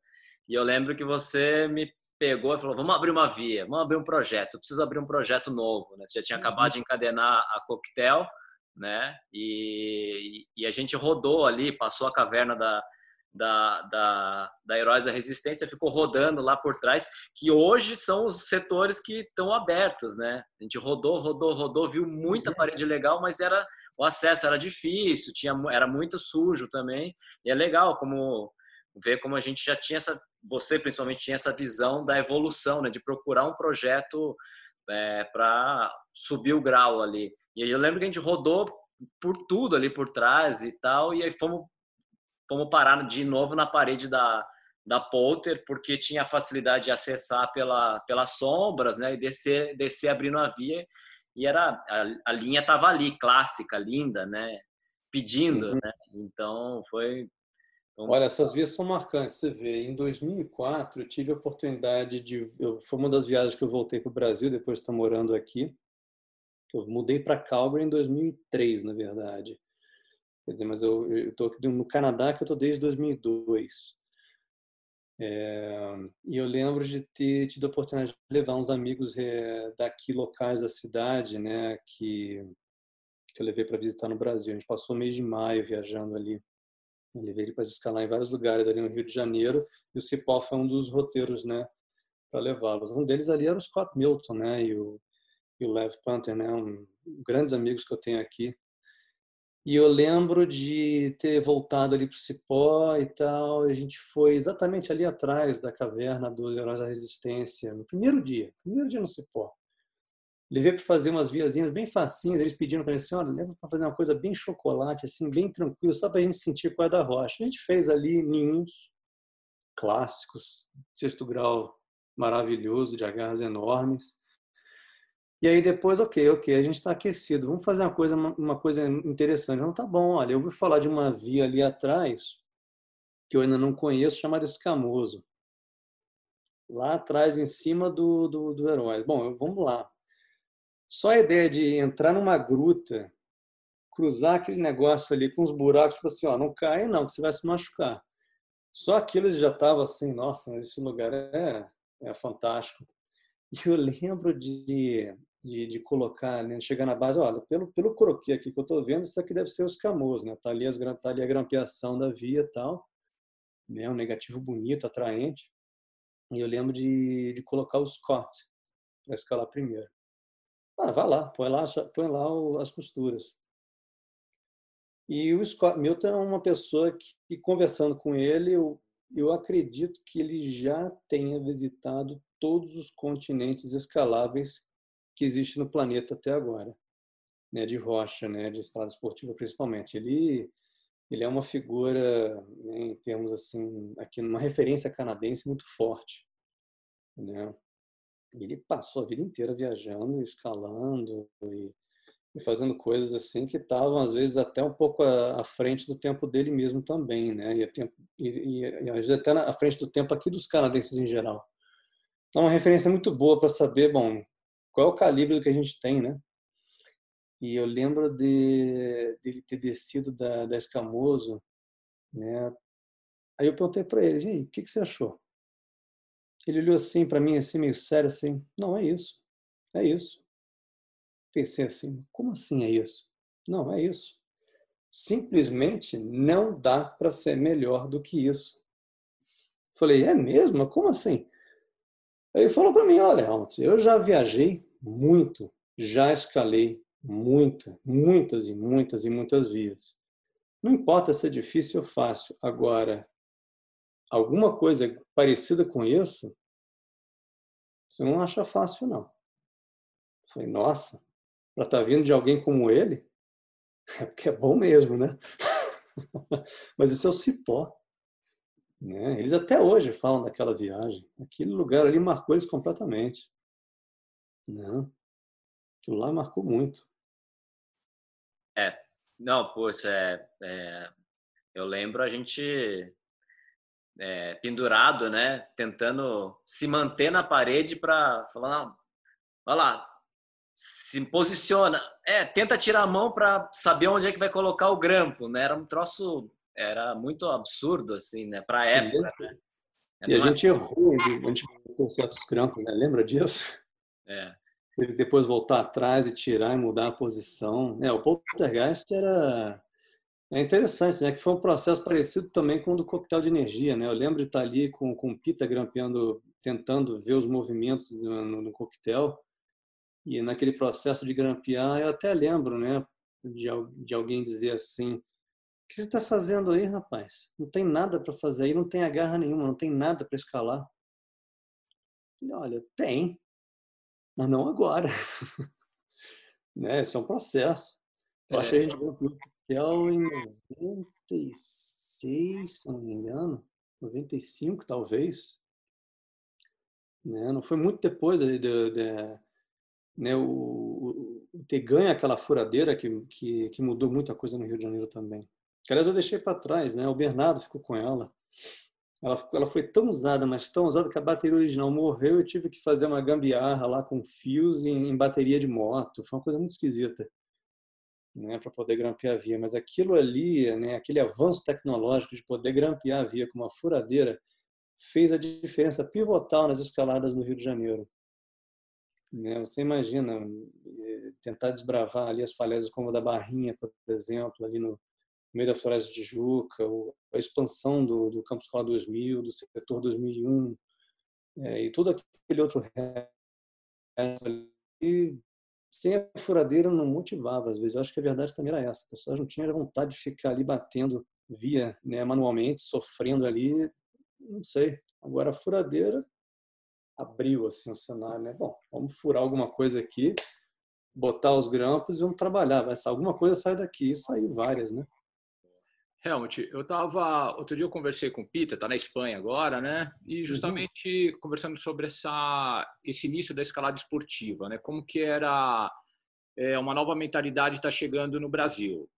E eu lembro que você me pegou e falou, vamos abrir uma via, vamos abrir um projeto, eu preciso abrir um projeto novo, né? Você já tinha uhum. acabado de encadenar a Coquetel, né? E, e, a gente rodou ali, passou a caverna da, da, da, da Heróis da Resistência, ficou rodando lá por trás, que hoje são os setores que estão abertos, né? A gente rodou, rodou, rodou, viu muita uhum. parede legal, mas era o acesso era difícil, tinha, era muito sujo também. E é legal como ver como a gente já tinha essa, você principalmente tinha essa visão da evolução, né? De procurar um projeto é, para subir o grau ali. E aí eu lembro que a gente rodou por tudo ali por trás e tal, e aí fomos, fomos parar de novo na parede da, da Polter, porque tinha facilidade de acessar pela, pelas sombras, né, e descer, descer abrindo a via, e era a, a linha estava ali, clássica, linda, né, pedindo, uhum. né, então foi... Então... Olha, essas vias são marcantes, você vê, em 2004 eu tive a oportunidade de, eu, foi uma das viagens que eu voltei para o Brasil, depois de estar morando aqui, eu mudei para Calgary em 2003, na verdade. Quer dizer, mas eu estou no Canadá que eu estou desde 2002. É, e eu lembro de ter tido a oportunidade de levar uns amigos é, daqui locais da cidade, né, que, que eu levei para visitar no Brasil. A gente passou o mês de maio viajando ali. Eu levei ele para escalar em vários lugares ali no Rio de Janeiro e o Cipó foi um dos roteiros, né, para levá-los. Um deles ali era o Scott Milton, né, e o e o Lev Panther, né? Um, grandes amigos que eu tenho aqui. E eu lembro de ter voltado ali para o Cipó e tal. E a gente foi exatamente ali atrás da caverna do Heróis da Resistência, no primeiro dia, primeiro dia no Cipó. Levei para fazer umas viazinhas bem facinhas. Eles pediram para assim: olha, leva para fazer uma coisa bem chocolate, assim, bem tranquilo, só para a gente sentir qual é da rocha. A gente fez ali ninhos clássicos, sexto grau maravilhoso, de agarras enormes. E aí depois, ok, ok, a gente está aquecido, vamos fazer uma coisa, uma coisa interessante. Não, tá bom, olha, eu vou falar de uma via ali atrás, que eu ainda não conheço, chamada Escamoso. Lá atrás, em cima do, do, do herói. Bom, vamos lá. Só a ideia de entrar numa gruta, cruzar aquele negócio ali com os buracos, tipo assim, ó, não cai não, que você vai se machucar. Só aquilo já estava assim, nossa, esse lugar é, é fantástico. E eu lembro de de, de colocar, né, chegar na base, olha, pelo, pelo croquis aqui que eu estou vendo, isso aqui deve ser os camus, né? Tá ali, as, tá ali a grampeação da via e tal, né? Um negativo bonito, atraente. E eu lembro de, de colocar o Scott para escalar primeiro. Ah, vai lá, põe lá, põe lá as costuras. E o Scott Milton é uma pessoa que, que conversando com ele, eu, eu acredito que ele já tenha visitado todos os continentes escaláveis que existe no planeta até agora. né, de rocha, né, de escalada esportiva principalmente. Ele ele é uma figura né, em termos assim aqui uma referência canadense muito forte, né? Ele passou a vida inteira viajando, escalando e, e fazendo coisas assim que estavam às vezes até um pouco à, à, frente do tempo dele mesmo também, né? E, tempo, e, e, às vezes até à frente do tempo aqui dos canadenses em geral. Então, é uma referência muito boa para saber, bom, qual é o calibre que a gente tem, né? E eu lembro de dele ter descido da, da Escamoso, né? Aí eu perguntei para ele, e aí, o que, que você achou? Ele olhou assim para mim, assim, meio sério, assim, não, é isso, é isso. Pensei assim, como assim é isso? Não, é isso. Simplesmente não dá para ser melhor do que isso. Falei, é mesmo? Como assim? Ele falou para mim, olha, eu já viajei muito, já escalei muita, muitas e muitas e muitas vias. Não importa se é difícil ou fácil. Agora, alguma coisa parecida com isso, você não acha fácil, não. Eu falei, nossa, para estar tá vindo de alguém como ele, é porque é bom mesmo, né? Mas isso é o cipó. Né? Eles até hoje falam daquela viagem. Aquele lugar ali marcou eles completamente. Né? Aquilo lá marcou muito. É, não, poxa, é, é, eu lembro a gente é, pendurado, né, tentando se manter na parede para falar, não, vai lá, se posiciona, é, tenta tirar a mão para saber onde é que vai colocar o grampo, né? Era um troço era muito absurdo, assim, né? Para época. Né? E a gente errou, a gente com certos grampos, né? Lembra disso? É. Teve depois voltar atrás e tirar e mudar a posição. É, o poltergeist era é interessante, né? Que foi um processo parecido também com o do coquetel de energia, né? Eu lembro de estar ali com, com o Pita grampeando, tentando ver os movimentos no, no, no coquetel. E naquele processo de grampear, eu até lembro, né? De, de alguém dizer assim: que você está fazendo aí, rapaz? Não tem nada para fazer aí, não tem agarra nenhuma, não tem nada para escalar. Olha, tem, mas não agora. né? Isso é um processo. Eu é. acho que a gente viu o Kel em 96, se não me engano, 95 talvez. Né? Não foi muito depois de, de, de né, o, o, ter ganho aquela furadeira que, que, que mudou muita coisa no Rio de Janeiro também. Que, aliás, eu deixei para trás, né? O Bernardo ficou com ela. Ela, ela foi tão usada, mas tão usada que a bateria original morreu e eu tive que fazer uma gambiarra lá com fios em, em bateria de moto. Foi uma coisa muito esquisita, né? Para poder grampear a via. Mas aquilo ali, né? Aquele avanço tecnológico de poder grampear a via com uma furadeira fez a diferença pivotal nas escaladas no Rio de Janeiro. Né? Você imagina eh, tentar desbravar ali as falésias como a da Barrinha, por exemplo, ali no, meio da Floresta de Tijuca, a expansão do, do Campus Escola 2000, do setor 2001, é, e todo aquele outro resto ali, sem a furadeira não motivava, às vezes. Eu acho que a verdade também era essa. As pessoas não tinham vontade de ficar ali batendo via né, manualmente, sofrendo ali, não sei. Agora a furadeira abriu assim o cenário, né? Bom, vamos furar alguma coisa aqui, botar os grampos e vamos trabalhar. Vai alguma coisa sai daqui, e saiu várias, né? Helmut, eu estava. Outro dia eu conversei com o Peter, está na Espanha agora, né? E uhum. justamente uhum. conversando sobre essa, esse início da escalada esportiva, né? Como que era é, uma nova mentalidade está chegando no Brasil.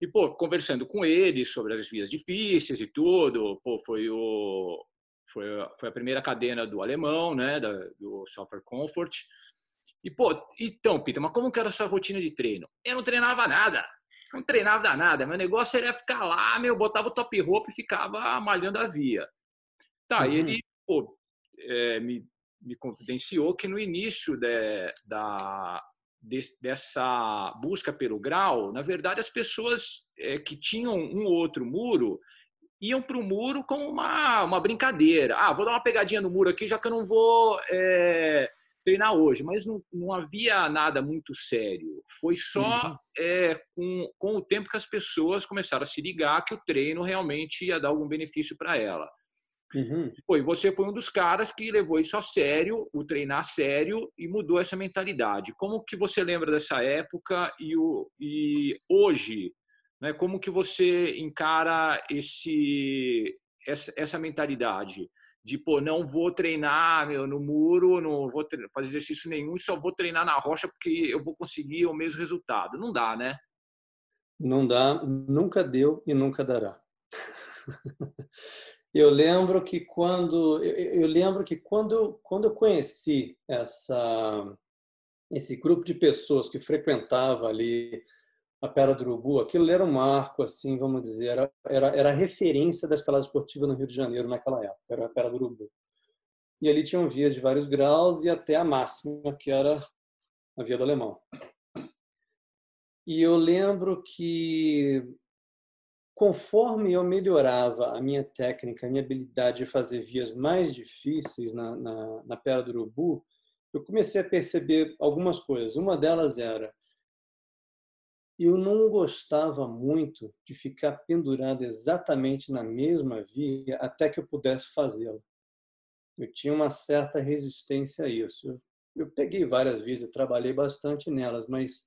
E, pô, conversando com ele sobre as vias difíceis e tudo, pô, foi o. Foi, foi a primeira cadena do alemão, né? Da, do Software Comfort. E, pô, então, Peter, mas como que era a sua rotina de treino? Eu não treinava nada não treinava nada. Meu negócio era ficar lá, meu, botava o top rope e ficava malhando a via. Tá, uhum. e ele pô, é, me, me confidenciou que no início de, da, de, dessa busca pelo grau, na verdade, as pessoas é, que tinham um ou outro muro iam para o muro como uma, uma brincadeira. Ah, vou dar uma pegadinha no muro aqui, já que eu não vou é, treinar hoje, mas não, não havia nada muito sério. Foi só uhum. é, com, com o tempo que as pessoas começaram a se ligar que o treino realmente ia dar algum benefício para ela. Uhum. Foi, você foi um dos caras que levou isso a sério, o treinar a sério e mudou essa mentalidade. Como que você lembra dessa época e, o, e hoje, né, como que você encara esse, essa, essa mentalidade? De pô, não vou treinar meu, no muro, não vou fazer exercício nenhum, só vou treinar na rocha porque eu vou conseguir o mesmo resultado. Não dá, né? Não dá, nunca deu e nunca dará. Eu lembro que quando eu, lembro que quando quando eu conheci essa esse grupo de pessoas que frequentava ali a Pedra do Urubu, aquilo era um marco, assim, vamos dizer, era, era, era a referência da escalada esportiva no Rio de Janeiro naquela época, era a Pedra do Urubu. E ali tinham vias de vários graus e até a máxima, que era a Via do Alemão. E eu lembro que conforme eu melhorava a minha técnica, a minha habilidade de fazer vias mais difíceis na, na, na do Urubu, eu comecei a perceber algumas coisas. Uma delas era eu não gostava muito de ficar pendurado exatamente na mesma via até que eu pudesse fazê-lo. Eu tinha uma certa resistência a isso. Eu, peguei várias vias, trabalhei bastante nelas, mas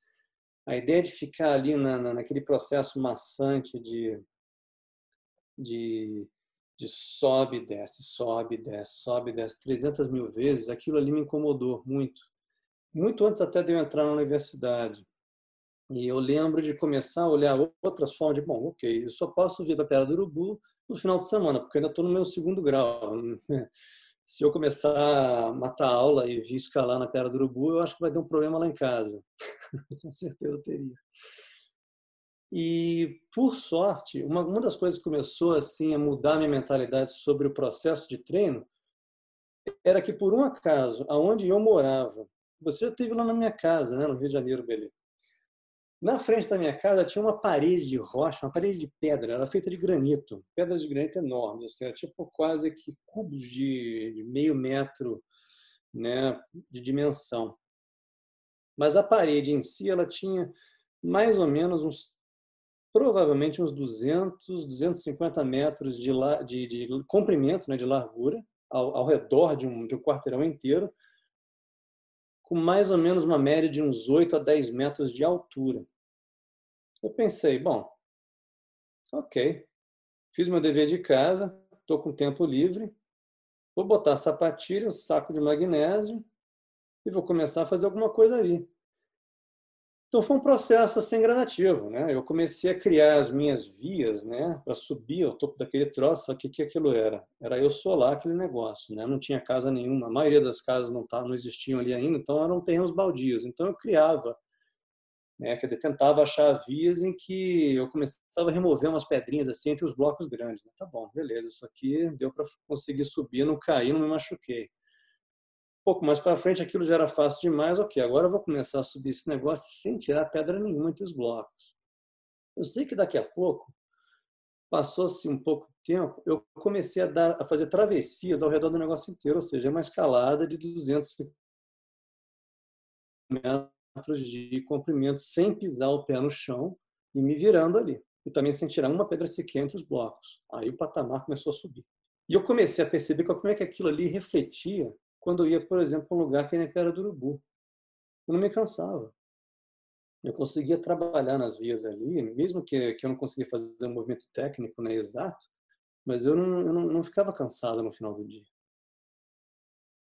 a ideia de ficar ali na, na, naquele processo maçante de, de, de sobe, desce, sobe, desce, sobe, desce 300 mil vezes, aquilo ali me incomodou muito. Muito antes até de eu entrar na universidade. E eu lembro de começar a olhar outras formas de, bom, ok, eu só posso vir para a Pedra do Urubu no final de semana, porque eu ainda estou no meu segundo grau. se eu começar a matar aula e vir escalar na Pedra do Urubu, eu acho que vai ter um problema lá em casa. Com certeza teria. E, por sorte, uma, uma das coisas que começou assim a mudar minha mentalidade sobre o processo de treino era que, por um acaso, aonde eu morava, você já esteve lá na minha casa, né, no Rio de Janeiro, beleza? Na frente da minha casa tinha uma parede de rocha, uma parede de pedra, era feita de granito, pedras de granito enormes, assim, era tipo quase que cubos de, meio metro né, de dimensão. Mas a parede em si, ela tinha mais ou menos uns, provavelmente uns 200, 250 metros de, de, de comprimento, né, de largura, ao, ao redor de um, de um quarteirão inteiro, com mais ou menos uma média de uns 8 a 10 metros de altura. Eu pensei, bom, ok, fiz meu dever de casa, estou com tempo livre, vou botar sapatilha, saco de magnésio e vou começar a fazer alguma coisa ali. Então foi um processo assim gradativo, né? Eu comecei a criar as minhas vias, né, para subir ao topo daquele troço. Só que que aquilo era? Era eu solar aquele negócio, né? Não tinha casa nenhuma. A maioria das casas não tá, não existiam ali ainda, então eram terrenos baldios. Então eu criava né? Quer dizer, tentava achar vias em que eu começava a remover umas pedrinhas assim entre os blocos grandes. Né? Tá bom, beleza, isso aqui deu para conseguir subir, não caí, não me machuquei. Um pouco mais para frente aquilo já era fácil demais, ok, agora eu vou começar a subir esse negócio sem tirar pedra nenhuma entre os blocos. Eu sei que daqui a pouco, passou-se um pouco de tempo, eu comecei a, dar, a fazer travessias ao redor do negócio inteiro, ou seja, uma escalada de 200 metros metros de comprimento sem pisar o pé no chão e me virando ali. E também sem tirar uma pedra sequer entre os blocos. Aí o patamar começou a subir. E eu comecei a perceber como é que aquilo ali refletia quando eu ia, por exemplo, para um lugar que nem a Pedra do Urubu. Eu não me cansava. Eu conseguia trabalhar nas vias ali, mesmo que, que eu não conseguia fazer um movimento técnico né, exato, mas eu não, eu não, não ficava cansado no final do dia.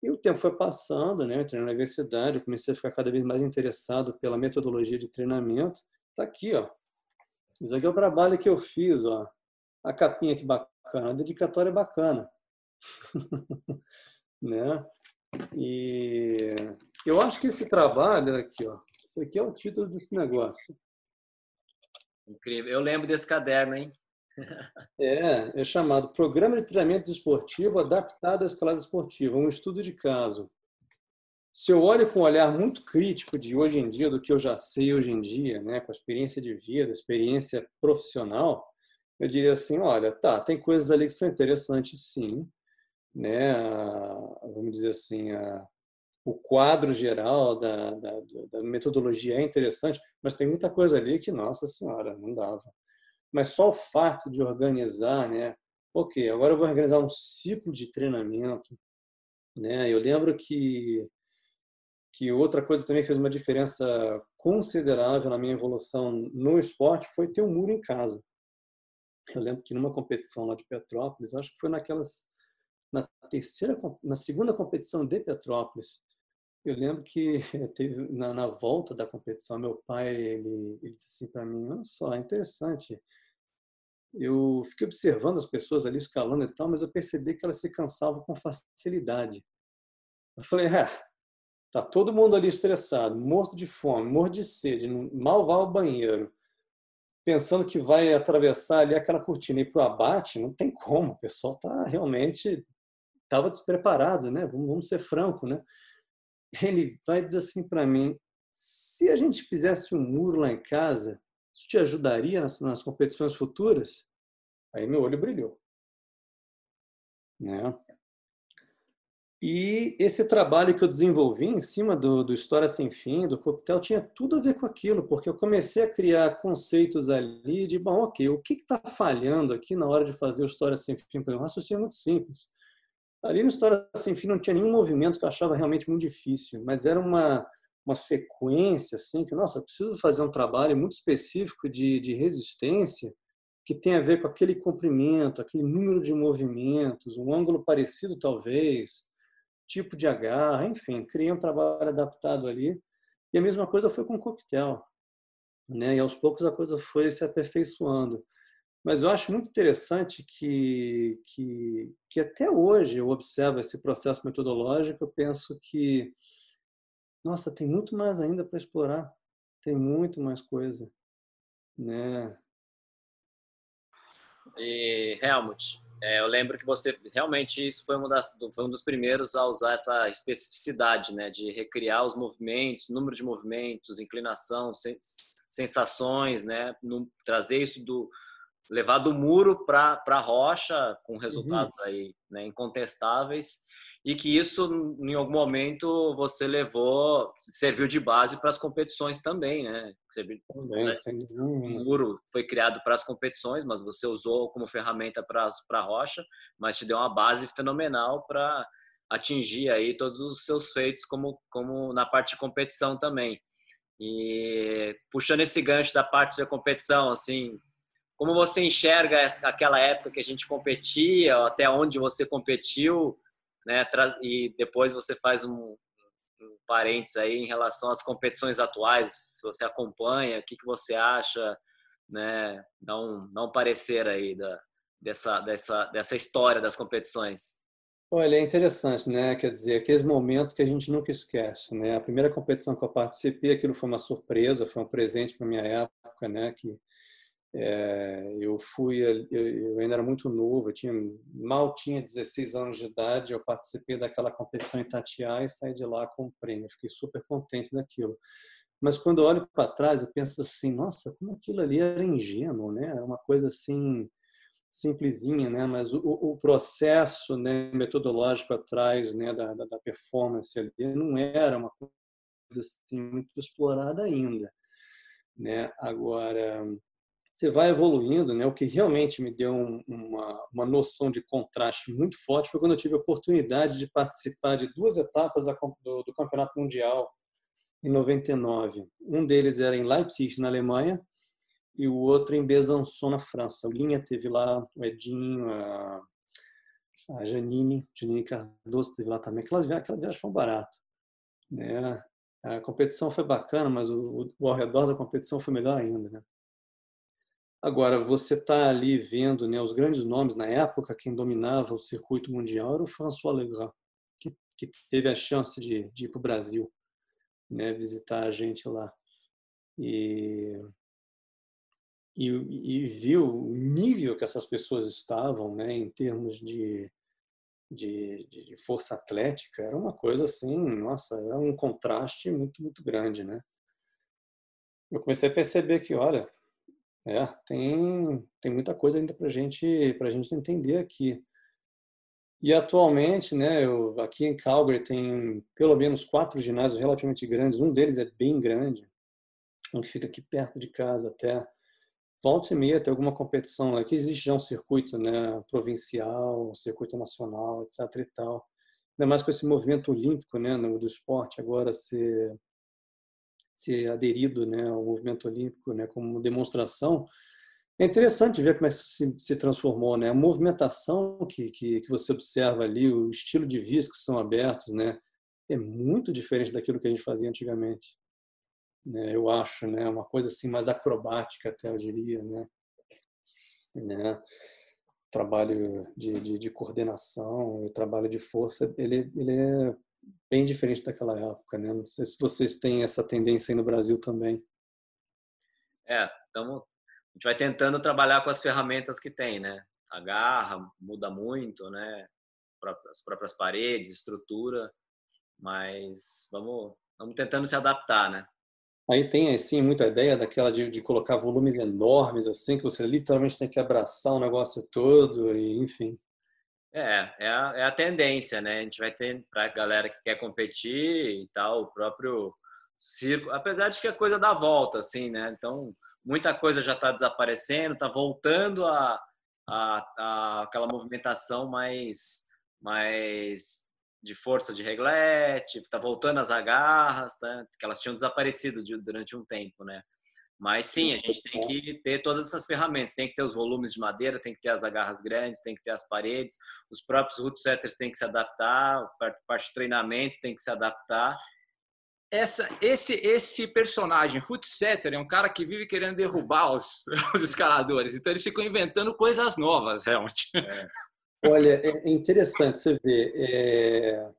E o tempo foi passando, né? Eu entrei na universidade, eu comecei a ficar cada vez mais interessado pela metodologia de treinamento. Tá aqui, ó. Isso aqui é o trabalho que eu fiz, ó. A capinha que bacana, a dedicatória é bacana. né? E eu acho que esse trabalho aqui, ó. Esse aqui é o título desse negócio. Incrível. Eu lembro desse caderno, hein? É, é chamado Programa de Treinamento Esportivo Adaptado à Escalada Esportiva, um estudo de caso. Se eu olho com um olhar muito crítico de hoje em dia, do que eu já sei hoje em dia, né, com a experiência de vida, experiência profissional, eu diria assim, olha, tá, tem coisas ali que são interessantes sim, né, vamos dizer assim, a, o quadro geral da, da, da metodologia é interessante, mas tem muita coisa ali que, nossa senhora, não dava mas só o fato de organizar né, ok, agora eu vou organizar um ciclo de treinamento. Né? Eu lembro que, que outra coisa também que fez uma diferença considerável na minha evolução no esporte foi ter um muro em casa. Eu lembro que numa competição lá de Petrópolis, acho que foi naquelas na terceira, na segunda competição de Petrópolis, eu lembro que teve na, na volta da competição, meu pai ele, ele disse assim para mim, olha só, é interessante. Eu fiquei observando as pessoas ali escalando e tal, mas eu percebi que elas se cansavam com facilidade. Eu falei, é, tá todo mundo ali estressado, morto de fome, morto de sede, mal vai ao banheiro pensando que vai atravessar ali aquela cortina e para o abate, não tem como. O pessoal está realmente estava despreparado, né? Vamos, vamos ser franco, né? Ele vai dizer assim para mim: se a gente fizesse um muro lá em casa, isso te ajudaria nas, nas competições futuras? Aí meu olho brilhou, né? E esse trabalho que eu desenvolvi em cima do, do História Sem Fim, do Coquetel, tinha tudo a ver com aquilo, porque eu comecei a criar conceitos ali de, bom, ok, o que está falhando aqui na hora de fazer o História Sem Fim? Um raciocínio muito simples. Ali no História Sem Fim não tinha nenhum movimento que eu achava realmente muito difícil, mas era uma, uma sequência, assim, que, nossa, eu preciso fazer um trabalho muito específico de, de resistência que tem a ver com aquele comprimento, aquele número de movimentos, um ângulo parecido, talvez, tipo de agarra, enfim, criei um trabalho adaptado ali. E a mesma coisa foi com o coquetel. Né? E aos poucos a coisa foi se aperfeiçoando. Mas eu acho muito interessante que, que, que até hoje eu observo esse processo metodológico, eu penso que, nossa, tem muito mais ainda para explorar, tem muito mais coisa. Né? E, Helmut, é, eu lembro que você realmente isso foi, das, foi, um dos primeiros a usar essa especificidade, né, de recriar os movimentos, número de movimentos, inclinação, sensações, né, no, trazer isso do levar do muro para a rocha com resultados uhum. aí né, incontestáveis e que isso em algum momento você levou serviu de base para as competições também né também, né? o muro foi criado para as competições mas você usou como ferramenta para para a rocha mas te deu uma base fenomenal para atingir aí todos os seus feitos como como na parte de competição também e puxando esse gancho da parte da competição assim como você enxerga aquela época que a gente competia até onde você competiu né? E depois você faz um, um parênteses aí em relação às competições atuais, se você acompanha, o que, que você acha, né? Não, não parecer aí da, dessa, dessa, dessa história das competições. Olha, é interessante, né? Quer dizer, aqueles momentos que a gente nunca esquece, né? A primeira competição que eu participei, aquilo foi uma surpresa, foi um presente para minha época, né? Que é, eu fui, eu, ainda era muito novo, eu tinha, mal tinha 16 anos de idade, eu participei daquela competição em Tatiá e saí de lá com o prêmio, fiquei super contente daquilo. Mas quando eu olho para trás, eu penso assim, nossa, como aquilo ali era ingênuo, né? Era uma coisa assim simplesinha, né? Mas o, o processo né, metodológico atrás, né, da, da performance ali não era uma coisa assim muito explorada ainda, né? Agora você vai evoluindo, né? O que realmente me deu uma, uma noção de contraste muito forte foi quando eu tive a oportunidade de participar de duas etapas do, Campeonato Mundial em 99. Um deles era em Leipzig, na Alemanha, e o outro em Besançon, na França. O Linha teve lá, o Edinho, a, Janine, Janine Cardoso teve lá também. Aquela, aquela viagem foi um barato. Né? A competição foi bacana, mas o, o, ao redor da competição foi melhor ainda. Né? Agora, você está ali vendo né, os grandes nomes na época, quem dominava o circuito mundial era o François Legrand, que, que teve a chance de, de ir para o Brasil, né, visitar a gente lá. E, e, e, viu o nível que essas pessoas estavam né, em termos de, de, de, força atlética, era uma coisa assim, nossa, era um contraste muito, muito grande. Né? Eu comecei a perceber que, olha, é, tem, tem muita coisa ainda para gente, a gente entender aqui. E atualmente, né, eu, aqui em Calgary tem pelo menos quatro ginásios relativamente grandes. Um deles é bem grande, um que fica aqui perto de casa até. volta e meia tem alguma competição. Aqui existe já um circuito né, provincial, um circuito nacional, etc. e tal. Ainda mais com esse movimento olímpico né, do esporte agora ser, ser aderido né, ao movimento olímpico né, como demonstração. É interessante ver como é se, se transformou. Né? A movimentação que, que, que você observa ali, o estilo de vias que são abertos, né, é muito diferente daquilo que a gente fazia antigamente né, eu acho, né, uma coisa assim mais acrobática até eu diria, né, né trabalho de, de, de coordenação, o trabalho de força, ele, ele é bem diferente daquela época, né? Não sei se vocês têm essa tendência aí no Brasil também. É, então a gente vai tentando trabalhar com as ferramentas que tem, né? A garra muda muito, né? As próprias paredes, estrutura, mas vamos, vamos tentando se adaptar, né? Aí tem, assim, muita ideia daquela de, de colocar volumes enormes, assim, que você literalmente tem que abraçar o negócio todo, e enfim. É, é a, é a tendência, né? A gente vai ter, para a galera que quer competir e tal, o próprio circo, apesar de que a coisa dá volta, assim, né? Então, muita coisa já está desaparecendo, está voltando a, a, a, aquela movimentação mais, mais de força de reglete, está voltando as agarras, tá? que elas tinham desaparecido de, durante um tempo, né? Mas sim, a gente tem que ter todas essas ferramentas, tem que ter os volumes de madeira, tem que ter as agarras grandes, tem que ter as paredes, os próprios root setters têm que se adaptar, a parte de treinamento tem que se adaptar. Essa, esse, esse personagem, Foot Setter, é um cara que vive querendo derrubar os, os escaladores, então eles ficam inventando coisas novas, realmente. É. Olha, é, é interessante você ver. É...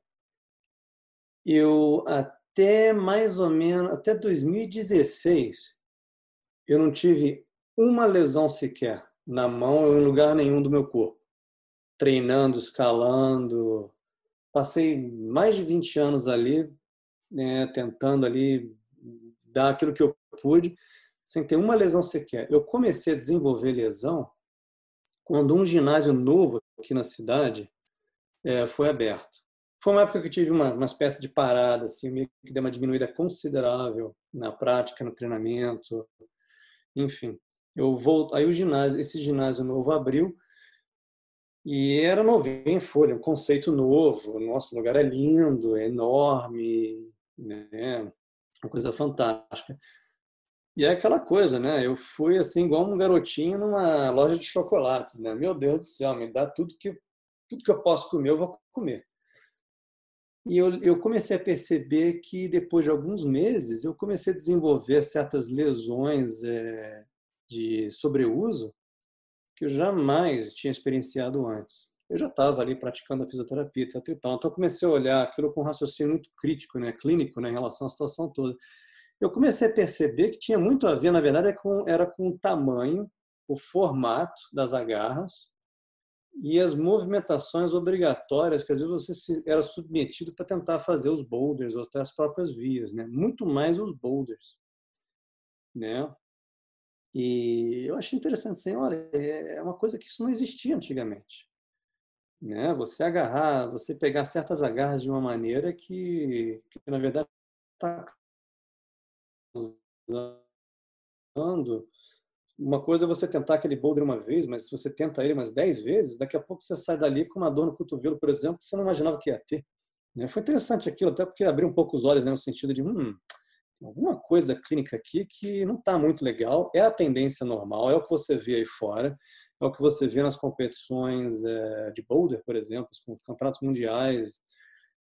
Eu até mais ou menos, até 2016, eu não tive uma lesão sequer na mão ou em lugar nenhum do meu corpo. Treinando, escalando. Passei mais de 20 anos ali, né, tentando ali dar aquilo que eu pude, sem ter uma lesão sequer. Eu comecei a desenvolver lesão quando um ginásio novo aqui na cidade é, foi aberto. Foi uma época que eu tive uma, uma espécie de parada, assim, meio que deu uma diminuída considerável na prática, no treinamento, enfim. Eu volto, aí o ginásio, esse ginásio novo abriu e era novinho em folha, um conceito novo. Nosso lugar é lindo, é enorme, né? Uma coisa fantástica. E é aquela coisa, né? Eu fui assim igual um garotinho numa loja de chocolates, né? Meu Deus do céu, me dá tudo que tudo que eu posso comer, eu vou comer. E eu, eu comecei a perceber que depois de alguns meses eu comecei a desenvolver certas lesões é, de sobreuso que eu jamais tinha experienciado antes. Eu já estava ali praticando a fisioterapia, etc. Então eu comecei a olhar aquilo com um raciocínio muito crítico, né, clínico, né, em relação à situação toda eu comecei a perceber que tinha muito a ver, na verdade, com, era com o tamanho, o formato das agarras e as movimentações obrigatórias que às vezes você era submetido para tentar fazer os boulders ou até as próprias vias, né? Muito mais os boulders, né? E eu achei interessante, assim, olha, é uma coisa que isso não existia antigamente, né? Você agarrar, você pegar certas agarras de uma maneira que, que na verdade está usando, uma coisa é você tentar aquele boulder uma vez, mas se você tenta ele umas 10 vezes, daqui a pouco você sai dali com uma dor no cotovelo, por exemplo, que você não imaginava que ia ter. Né? Foi interessante aquilo, até porque abriu um pouco os olhos né, no sentido de, hum, alguma coisa clínica aqui que não está muito legal, é a tendência normal, é o que você vê aí fora, é o que você vê nas competições é, de boulder, por exemplo, os campeonatos mundiais,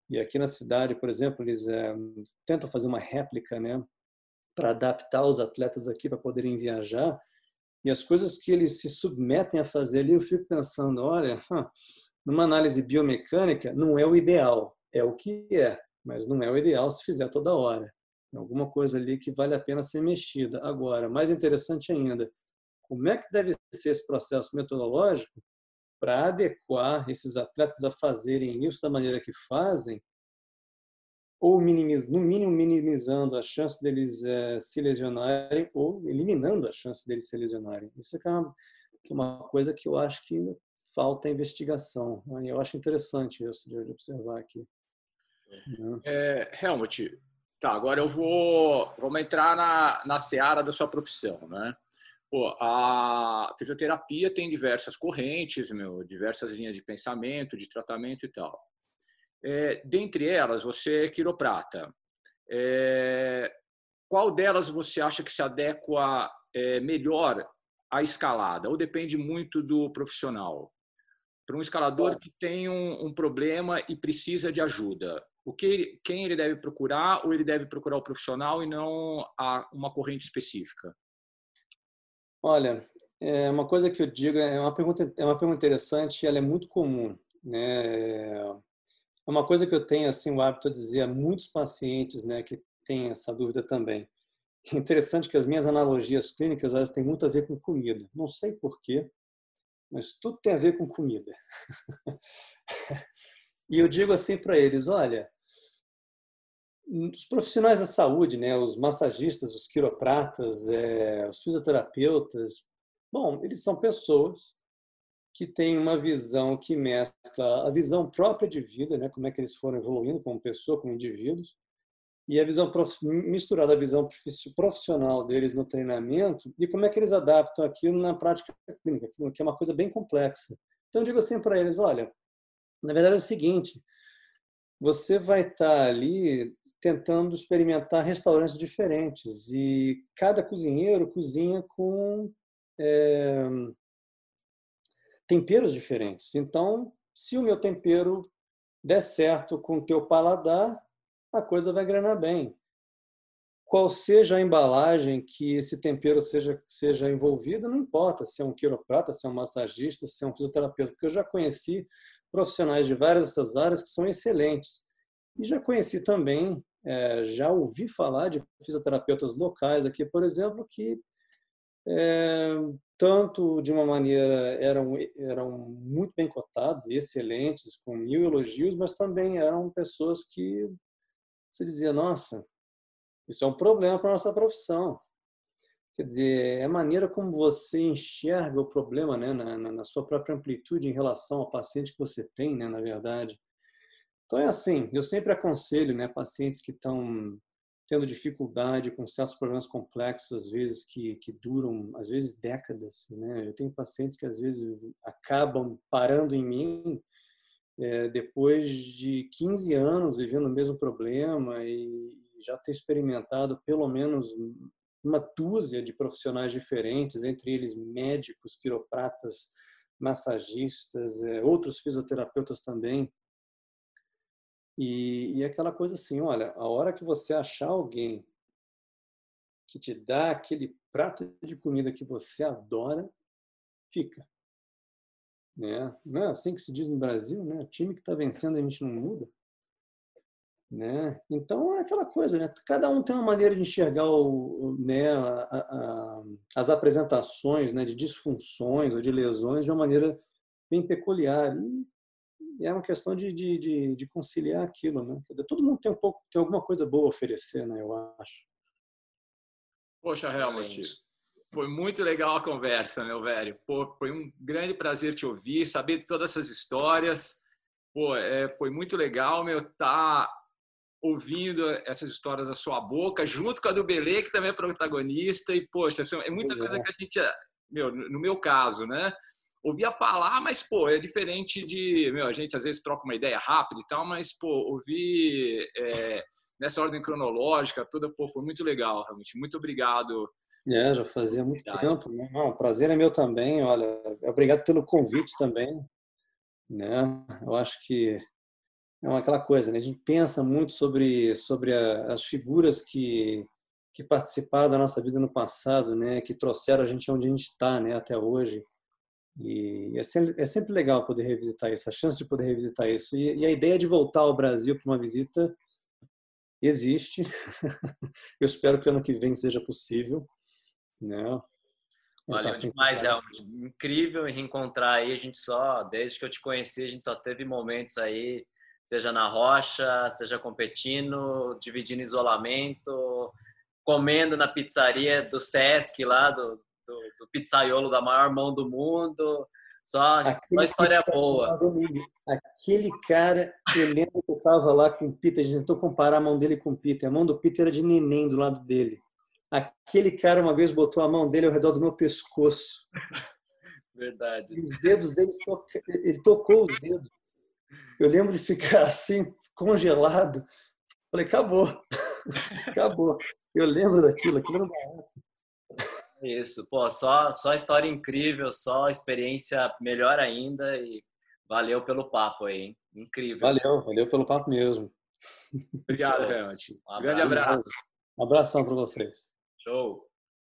e aqui na cidade, por exemplo, eles é, tentam fazer uma réplica, né, para adaptar os atletas aqui para poderem viajar. E as coisas que eles se submetem a fazer ali, eu fico pensando, olha, numa análise biomecânica, não é o ideal, é o que é, mas não é o ideal se fizer toda hora. Alguma coisa ali que vale a pena ser mexida. Agora, mais interessante ainda, como é que deve ser esse processo metodológico para adequar esses atletas a fazerem isso da maneira que fazem ou minimiz, no mínimo minimizando a chance deles é, se lesionarem ou eliminando a chance deles se lesionarem. Isso é uma, que é uma coisa que eu acho que falta investigação. Né? Eu acho interessante isso de observar aqui. Né? É, Helmut, tá, agora eu vou vamos entrar na, na seara da sua profissão, né? Pô, a fisioterapia tem diversas correntes, meu, diversas linhas de pensamento, de tratamento e tal. É, dentre elas, você é quiroprata. É, qual delas você acha que se adequa é, melhor à escalada? Ou depende muito do profissional? Para um escalador que tem um, um, problema e precisa de ajuda, o que ele, quem ele deve procurar ou ele deve procurar o profissional e não a, uma corrente específica? Olha, é uma coisa que eu digo é uma pergunta é uma pergunta interessante e ela é muito comum, né? Uma coisa que eu tenho assim o hábito de dizer a muitos pacientes, né, que têm essa dúvida também. É interessante que as minhas analogias clínicas elas têm muito a ver com comida. Não sei porquê, mas tudo tem a ver com comida. e eu digo assim para eles, olha, os profissionais da saúde, né, os massagistas, os quiropratas, é, os fisioterapeutas, bom, eles são pessoas que têm uma visão que mescla a visão própria de vida, né, como é que eles foram evoluindo como pessoa, como indivíduos, e a visão misturada à visão profissional deles no treinamento e como é que eles adaptam aquilo na prática clínica, que é uma coisa bem complexa. Então eu digo assim para eles, olha, na verdade é o seguinte, você vai estar ali tentando experimentar restaurantes diferentes e cada cozinheiro cozinha com é, temperos diferentes. Então, se o meu tempero der certo com o teu paladar, a coisa vai engrenar bem. Qual seja a embalagem que esse tempero seja, seja envolvido, não importa se é um quiroprata, se é um massagista, se é um fisioterapeuta, porque eu já conheci profissionais de várias dessas áreas que são excelentes. E já conheci também, é, já ouvi falar de fisioterapeutas locais aqui, por exemplo, que é, tanto de uma maneira eram, eram muito bem cotados e excelentes, com mil elogios, mas também eram pessoas que você dizia, nossa, isso é um problema para nossa profissão. Quer dizer, é a maneira como você enxerga o problema né, na, na, sua própria amplitude em relação ao paciente que você tem, né, na verdade. Então, é assim, eu sempre aconselho né, pacientes que estão tendo dificuldade com certos problemas complexos, às vezes que, que duram, às vezes décadas. Né? Eu tenho pacientes que às vezes acabam parando em mim é, depois de 15 anos vivendo o mesmo problema e já ter experimentado pelo menos uma dúzia de profissionais diferentes, entre eles médicos, quiropratas, massagistas, é, outros fisioterapeutas também. E, e aquela coisa assim, olha, a hora que você achar alguém que te dá aquele prato de comida que você adora, fica. Né? Não é assim que se diz no Brasil, né? O time que está vencendo a gente não muda. Né? Então é aquela coisa, né? Cada um tem uma maneira de enxergar o, né, a, a, as apresentações né, de disfunções ou de lesões de uma maneira bem peculiar. E, e é uma questão de, de, de, de, conciliar aquilo, né? Quer dizer, todo mundo tem um pouco, tem alguma coisa boa a oferecer, né? Eu acho. Poxa, Helmut, foi muito legal a conversa, meu velho. Pô, foi um grande prazer te ouvir, saber todas essas histórias. Pô, é, foi muito legal, meu, tá ouvindo essas histórias da sua boca, junto com a do Belê, que também é protagonista. E, poxa, é muita coisa que a gente, meu, no meu caso, né? Ouvia falar, mas, pô, é diferente de, meu, a gente às vezes troca uma ideia rápida e tal, mas, pô, ouvir é, nessa ordem cronológica toda, pô, foi muito legal, realmente. Muito obrigado é, já fazia muito tempo. Né? Não, o prazer é meu também. Olha, obrigado pelo convite também. Né? Eu acho que é aquela coisa, né? A gente pensa muito sobre sobre a, as figuras que que participaram da nossa vida no passado, né? Que trouxeram a gente onde a gente está, né? Até hoje. E é sempre, é sempre legal poder revisitar isso, a chance de poder revisitar isso. E, e a ideia de voltar ao Brasil para uma visita existe. Eu espero que ano que vem seja possível. Né? Valeu demais, é incrível reencontrar aí. A gente só, desde que eu te conheci, a gente só teve momentos aí, seja na rocha, seja competindo, dividindo isolamento, comendo na pizzaria do Sesc lá, do, do, do pizzaiolo da maior mão do mundo. Só, só história boa. Aquele cara, eu lembro que eu estava lá com o Peter, a gente tentou comparar a mão dele com o Peter. A mão do Peter era de neném do lado dele. Aquele cara uma vez botou a mão dele ao redor do meu pescoço. Verdade. E os dedos dele, ele tocou os dedos. Eu lembro de ficar assim, congelado. Falei, acabou. Acabou. Eu lembro daquilo, aquilo era barato. Isso, pô, só, só história incrível, só experiência melhor ainda e valeu pelo papo aí, hein? Incrível. Valeu, valeu pelo papo mesmo. Obrigado, Helmut. Um grande abraço. Um abração para vocês. Show.